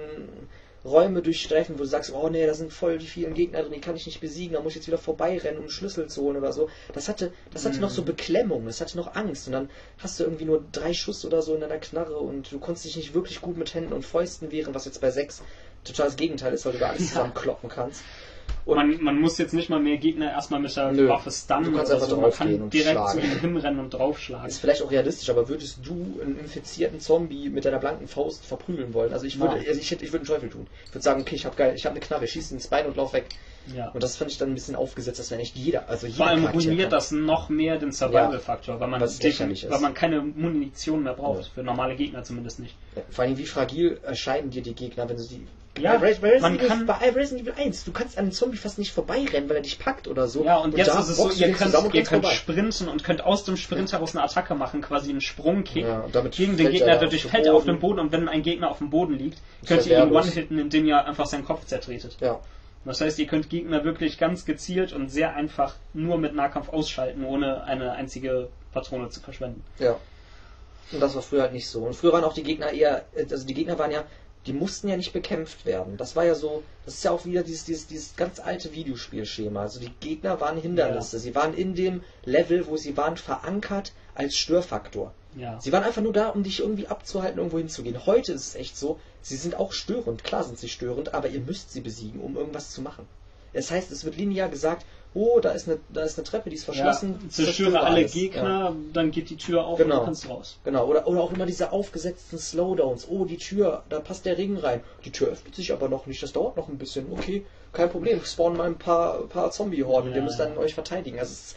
B: Räume durchstreifen, wo du sagst, oh nee, da sind voll die vielen Gegner drin, die kann ich nicht besiegen, da muss ich jetzt wieder vorbeirennen, um einen Schlüssel zu holen oder so. Das hatte, das hatte noch so Beklemmung, das hatte noch Angst und dann hast du irgendwie nur drei Schuss oder so in deiner Knarre und du konntest dich nicht wirklich gut mit Händen und Fäusten wehren, was jetzt bei sechs total das Gegenteil ist, weil du da alles
A: Ja.
B: zusammenkloppen kannst. Und
A: Man, man muss jetzt nicht mal mehr Gegner erstmal mit der
B: Nö.
A: Waffe stunnen
B: Du kannst einfach
A: so. Man kann direkt
B: schlagen.
A: zu ihm hinrennen und draufschlagen.
B: ist vielleicht auch realistisch, aber würdest du einen infizierten Zombie mit deiner blanken Faust verprügeln wollen? Also ich würde,
A: Nein.
B: also ich, hätte- ich würde einen Teufel tun. Ich würde sagen, okay, ich habe geil, ich habe eine Knarre, ich schieße ins Bein und lauf weg.
A: Ja.
B: Und das fand ich dann ein bisschen aufgesetzt, dass wenn nicht jeder, also jeder
A: Vor allem
B: Charakter
A: ruiniert
B: kann.
A: das noch mehr den Survival-Faktor, weil man
B: ist.
A: weil man keine Munition mehr braucht.
B: Ja.
A: Für normale Gegner zumindest nicht.
B: Ja, Vor allem, wie fragil erscheinen dir die Gegner, wenn du die.
A: Ja,
B: bei, Res- bei,
A: man kann-
B: bei Resident Evil 1, du kannst an einem Zombie fast nicht vorbeirennen, weil er dich packt oder so.
A: Ja, und, jetzt
B: da
A: ist es so, ihr könnt,
B: und
A: ihr könnt
B: vorbei.
A: sprinten und könnt aus dem Sprint heraus eine Attacke machen, quasi einen Sprungkick
B: Ja, und damit
A: gegen den Gegner,
B: er
A: dadurch
B: auf
A: fällt er auf
B: Boden.
A: den Boden und wenn ein Gegner auf dem Boden liegt, könnt ihr ihn one-hitten, indem ihr einfach seinen Kopf zertretet.
B: Ja,
A: Das heißt, ihr könnt Gegner wirklich ganz gezielt und sehr einfach nur mit Nahkampf ausschalten, ohne eine einzige Patrone zu verschwenden.
B: ja. Und das war früher halt nicht so. Und früher waren auch die Gegner eher, also die Gegner waren ja, die mussten ja nicht bekämpft werden. Das war ja so, das ist ja auch wieder dieses, dieses, dieses ganz alte Videospielschema. Also die Gegner waren Hindernisse. Sie waren in dem Level, wo sie waren, verankert als Störfaktor.
A: Ja.
B: Sie waren einfach nur da, um dich irgendwie abzuhalten, irgendwo hinzugehen. Heute ist es echt so, sie sind auch störend. Klar sind sie störend, aber ihr müsst sie besiegen, um irgendwas zu machen. Das heißt, es wird linear gesagt, oh, da ist eine, da ist eine Treppe, die ist verschlossen.
A: Ja, zerstöre alle
B: alles.
A: Gegner,
B: Ja.
A: dann geht die Tür auf
B: Genau.
A: und du kannst raus.
B: Genau, oder, oder auch immer diese aufgesetzten Slowdowns. Oh, die Tür, da passt der Ring rein. Die Tür öffnet sich aber noch nicht, das dauert noch ein bisschen. Okay, kein Problem, spawnen mal ein paar, paar Zombie-Horden,
A: Ja,
B: ihr müsst dann euch verteidigen. Also es ist,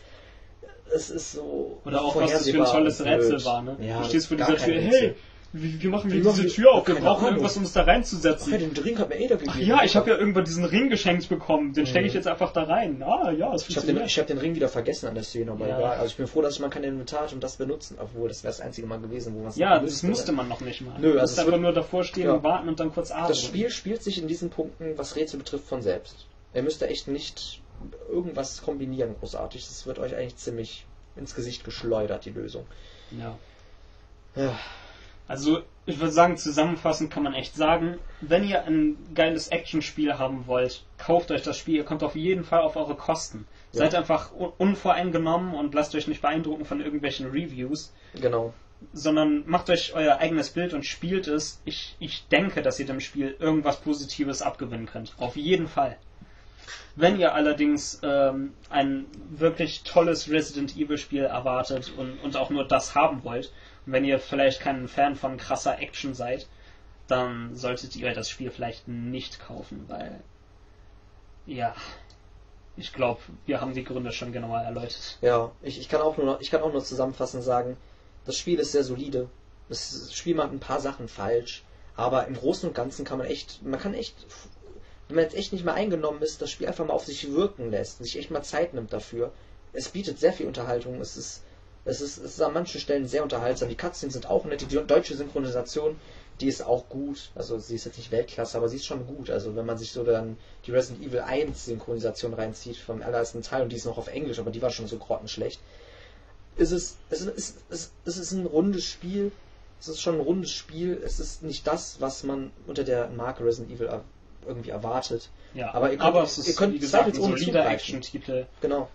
B: es ist so.
A: Oder auch, was das für ein tolles Rätsel war, ne?
B: Ja,
A: du stehst vor dieser Tür,
B: Rätsel.
A: Wie, wie machen wir
B: machen
A: diese
B: wir-
A: Tür auf? Wir brauchen irgendwas, um uns da
B: Ach ja, den
A: reinzusetzen.
B: Ring hat mir Ada gegeben.
A: Ach ja, ich habe ja irgendwann diesen Ring geschenkt bekommen, den stecke ich
B: Mhm.
A: jetzt einfach da rein. Ah ja, es
B: Ich habe den,
A: funktioniert.
B: ich hab den Ring wieder vergessen an der Szene, aber
A: Ja.
B: egal. Also ich bin froh, dass ich mal kein Inventar hatte und das benutzen, obwohl das wäre das einzige Mal gewesen, wo man es
A: Ja,
B: machen
A: das
B: müsste.
A: musste man noch nicht mal.
B: Nö,
A: du
B: also
A: musst
B: es
A: einfach nur davor stehen
B: Ja.
A: und warten und dann kurz atmen.
B: Das Spiel spielt sich in diesen Punkten, was Rätsel betrifft, von selbst. Ihr müsst da echt nicht irgendwas kombinieren, großartig. Das wird euch eigentlich ziemlich ins Gesicht geschleudert, die Lösung.
A: Ja.
B: Ja,
A: Also, ich würde sagen, zusammenfassend kann man echt sagen, wenn ihr ein geiles Actionspiel haben wollt, kauft euch das Spiel. Ihr kommt auf jeden Fall auf eure Kosten.
B: Ja.
A: Seid einfach un- unvoreingenommen und lasst euch nicht beeindrucken von irgendwelchen Reviews,
B: genau.
A: sondern macht euch euer eigenes Bild und spielt es. Ich, ich denke, dass ihr dem Spiel irgendwas Positives abgewinnen könnt. Auf jeden Fall. Wenn ihr allerdings ähm, ein wirklich tolles Resident Evil Spiel erwartet und, und auch nur das haben wollt, und wenn ihr vielleicht kein Fan von krasser Action seid, dann solltet ihr das Spiel vielleicht nicht kaufen, weil ja, ich glaube, wir haben die Gründe schon genauer erläutert.
B: Ja, ich, ich kann auch nur ich kann auch nur zusammenfassend sagen, das Spiel ist sehr solide. Das Spiel macht ein paar Sachen falsch, aber im Großen und Ganzen kann man echt, man kann echt, wenn man jetzt echt nicht mehr eingenommen ist, das Spiel einfach mal auf sich wirken lässt, sich echt mal Zeit nimmt dafür. Es bietet sehr viel Unterhaltung, es ist, es ist, es ist an manchen Stellen sehr unterhaltsam. Die Cutscenes sind auch nett, die deutsche Synchronisation, Die ist auch gut. Also sie ist jetzt nicht Weltklasse, aber sie ist schon gut. Also wenn man sich so dann die Resident Evil 1 Synchronisation reinzieht vom allerersten Teil und die ist noch auf Englisch, aber die war schon so grottenschlecht. Ist es, es ist, es, es ist ein rundes Spiel. Es ist schon ein rundes Spiel. Es ist nicht das, was man unter der Marke Resident Evil irgendwie erwartet.
A: Ja,
B: Aber ihr könnt-
A: aber es ist,
B: ihr könnt
A: wie gesagt, ein solider. Action-Titel.
B: Genau.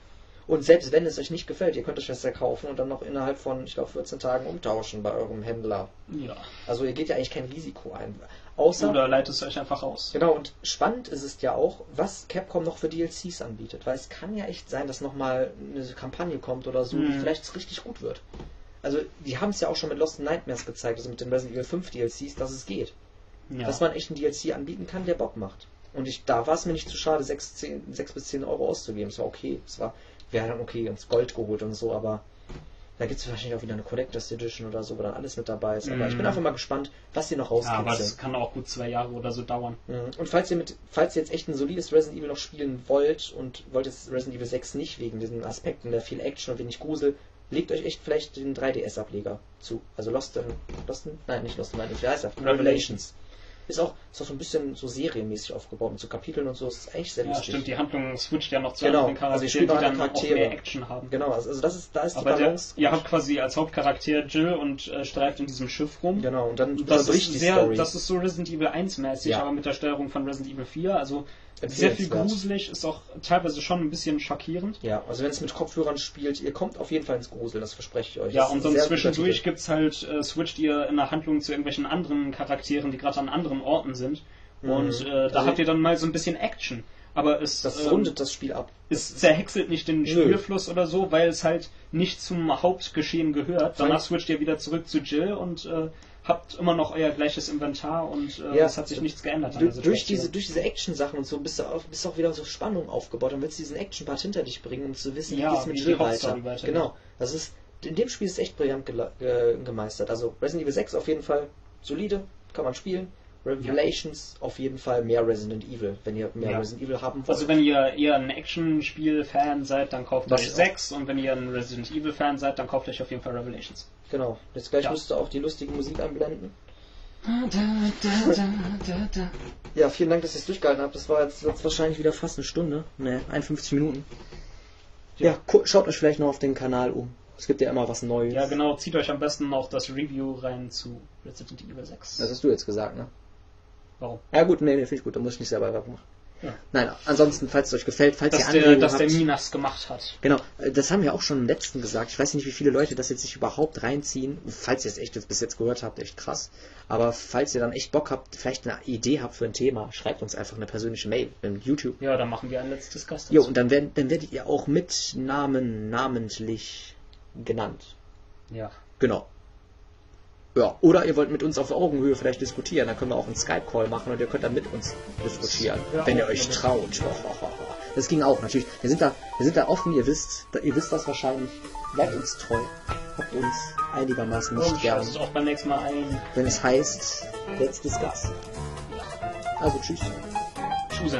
B: Und selbst wenn es euch nicht gefällt, ihr könnt euch das ja kaufen und dann noch innerhalb von, ich glaube, 14 Tagen umtauschen bei eurem Händler.
A: Ja.
B: Also ihr geht ja eigentlich kein Risiko ein. Außer,
A: Oder leitet es euch einfach aus.
B: genau, und spannend ist es ja auch, was Capcom noch für DLCs anbietet. Weil es kann ja echt sein, dass nochmal eine Kampagne kommt oder so, die
A: Mhm.
B: vielleicht richtig gut wird. Also, die haben es ja auch schon mit Lost Nightmares gezeigt, also mit den Resident Evil 5 DLCs, dass es geht.
A: Ja.
B: Dass man echt einen DLC anbieten kann, der Bock macht. Und ich, da war es mir nicht zu schade, 6, 10, 6 bis 10 Euro auszugeben. Es war okay. Es war, wäre dann okay, ins Gold geholt und so, aber da gibt es wahrscheinlich auch wieder eine Collectors Edition oder so, wo dann alles mit dabei ist. Aber
A: Mhm.
B: ich bin einfach mal gespannt, was sie noch
A: ja, aber
B: rauskitzeln.
A: es kann auch gut zwei Jahre oder so dauern.
B: Mhm. Und falls ihr mit, falls ihr jetzt echt ein solides Resident Evil noch spielen wollt und wollt jetzt Resident Evil 6 nicht wegen diesen Aspekten der viel Action und wenig Grusel, legt euch echt vielleicht den 3DS-Ableger zu. Also Lost in, Lost in, nein, nicht Lost in, wie heißt er? Revelations. Ist auch, ist auch so ein bisschen so serienmäßig aufgebaut mit so Kapiteln und so. Ist echt sehr
A: Ja,
B: lustig.
A: stimmt, die Handlung switcht ja noch zu
B: Genau,
A: anderen
B: also ihr
A: Charakteren,
B: spielt
A: die dann
B: andere
A: auch
B: Charaktere.
A: mehr Action haben.
B: Genau, also also das ist, da ist die
A: Aber der,
B: Balance.
A: ihr
B: gut.
A: habt quasi als Hauptcharakter Jill und äh, streift in diesem Schiff rum.
B: Genau, und dann
A: Das ist,
B: die
A: sehr, das ist so Resident Evil 1 mäßig,
B: Ja.
A: aber mit der Steuerung von Resident Evil 4. Also sehr viel gruselig, ist auch teilweise schon ein bisschen schockierend.
B: ja, also wenn es mit Kopfhörern spielt, ihr kommt auf jeden Fall ins Grusel, das verspreche ich euch.
A: Ja,
B: Das
A: und dann
B: guter
A: zwischendurch
B: Titel.
A: gibt's halt, äh, switcht ihr in der Handlung zu irgendwelchen anderen Charakteren, die gerade an anderen Orten sind.
B: Mhm.
A: Und äh, da
B: Also-
A: habt ihr dann mal so ein bisschen Action. Aber es,
B: Das
A: ähm,
B: rundet das Spiel ab.
A: es zerhäckselt nicht den Spielfluss oder so, weil es halt nicht zum Hauptgeschehen gehört. Danach switcht ihr wieder zurück zu Jill und äh, habt immer noch euer gleiches Inventar und äh,
B: Ja.
A: es hat sich nichts geändert.
B: Du, durch, diese, durch diese Action-Sachen und so bist du, auch, bist du auch wieder so Spannung aufgebaut und willst diesen Action-Part hinter dich bringen, um zu wissen,
A: Ja,
B: wie geht's mit Jill
A: Hauptstory
B: weiter.
A: weitergeht.
B: Genau. Das ist, in dem Spiel ist es echt brillant gela- äh, gemeistert. Also Resident Evil 6 auf jeden Fall solide, kann man spielen. Revelations auf jeden Fall mehr Resident Evil, wenn ihr mehr
A: Ja.
B: Resident Evil haben wollt.
A: Also wenn ihr eher ein Action-Spiel-Fan seid, dann kauft euch
B: auch.
A: 6 und wenn ihr ein Resident Evil-Fan seid, dann kauft euch auf jeden Fall Revelations.
B: genau. Jetzt gleich
A: Ja.
B: müsst ihr auch die lustige Musik einblenden. Ja, vielen Dank, dass ihr es durchgehalten habt. Das war jetzt, jetzt wahrscheinlich wieder fast eine Stunde. Ne, 51 Minuten. Ja, gu- schaut euch vielleicht noch auf den Kanal um. Es gibt ja immer was Neues.
A: Ja, genau, zieht euch am besten noch das Review rein zu Resident Evil 6.
B: Das hast du jetzt gesagt, ne?
A: Warum?
B: Ja gut, nee, nee, finde ich gut, da muss ich nicht selber Werbung machen.
A: Ja.
B: Nein, ansonsten, falls es euch gefällt, falls
A: Dass
B: ihr
A: der,
B: Anregungen
A: dass der
B: habt,
A: Minas gemacht hat.
B: Genau, äh, das haben wir auch schon im letzten gesagt. Ich weiß nicht, wie viele Leute das jetzt sich überhaupt reinziehen. Falls ihr es echt jetzt bis jetzt gehört habt, echt krass. Aber falls ihr dann echt Bock habt, vielleicht eine Idee habt für ein Thema, schreibt uns einfach eine persönliche Mail im YouTube.
A: Ja, dann machen wir ein letztes Gast
B: Jo, und dann, werden, dann werdet ihr auch mit Namen namentlich genannt.
A: Ja.
B: Genau. Ja, oder ihr wollt mit uns auf Augenhöhe vielleicht diskutieren, dann können wir auch einen Skype-Call machen und ihr könnt dann mit uns diskutieren,
A: Ja,
B: wenn ihr euch traut. Das ging auch, natürlich. Wir sind da, wir sind da offen, ihr wisst, ihr wisst das wahrscheinlich. Bleibt uns treu. Habt uns einigermaßen nicht
A: Und
B: gern,
A: schaltet auch beim nächsten Mal ein.
B: wenn es heißt, let's discuss. Also tschüss.
A: Tschüss.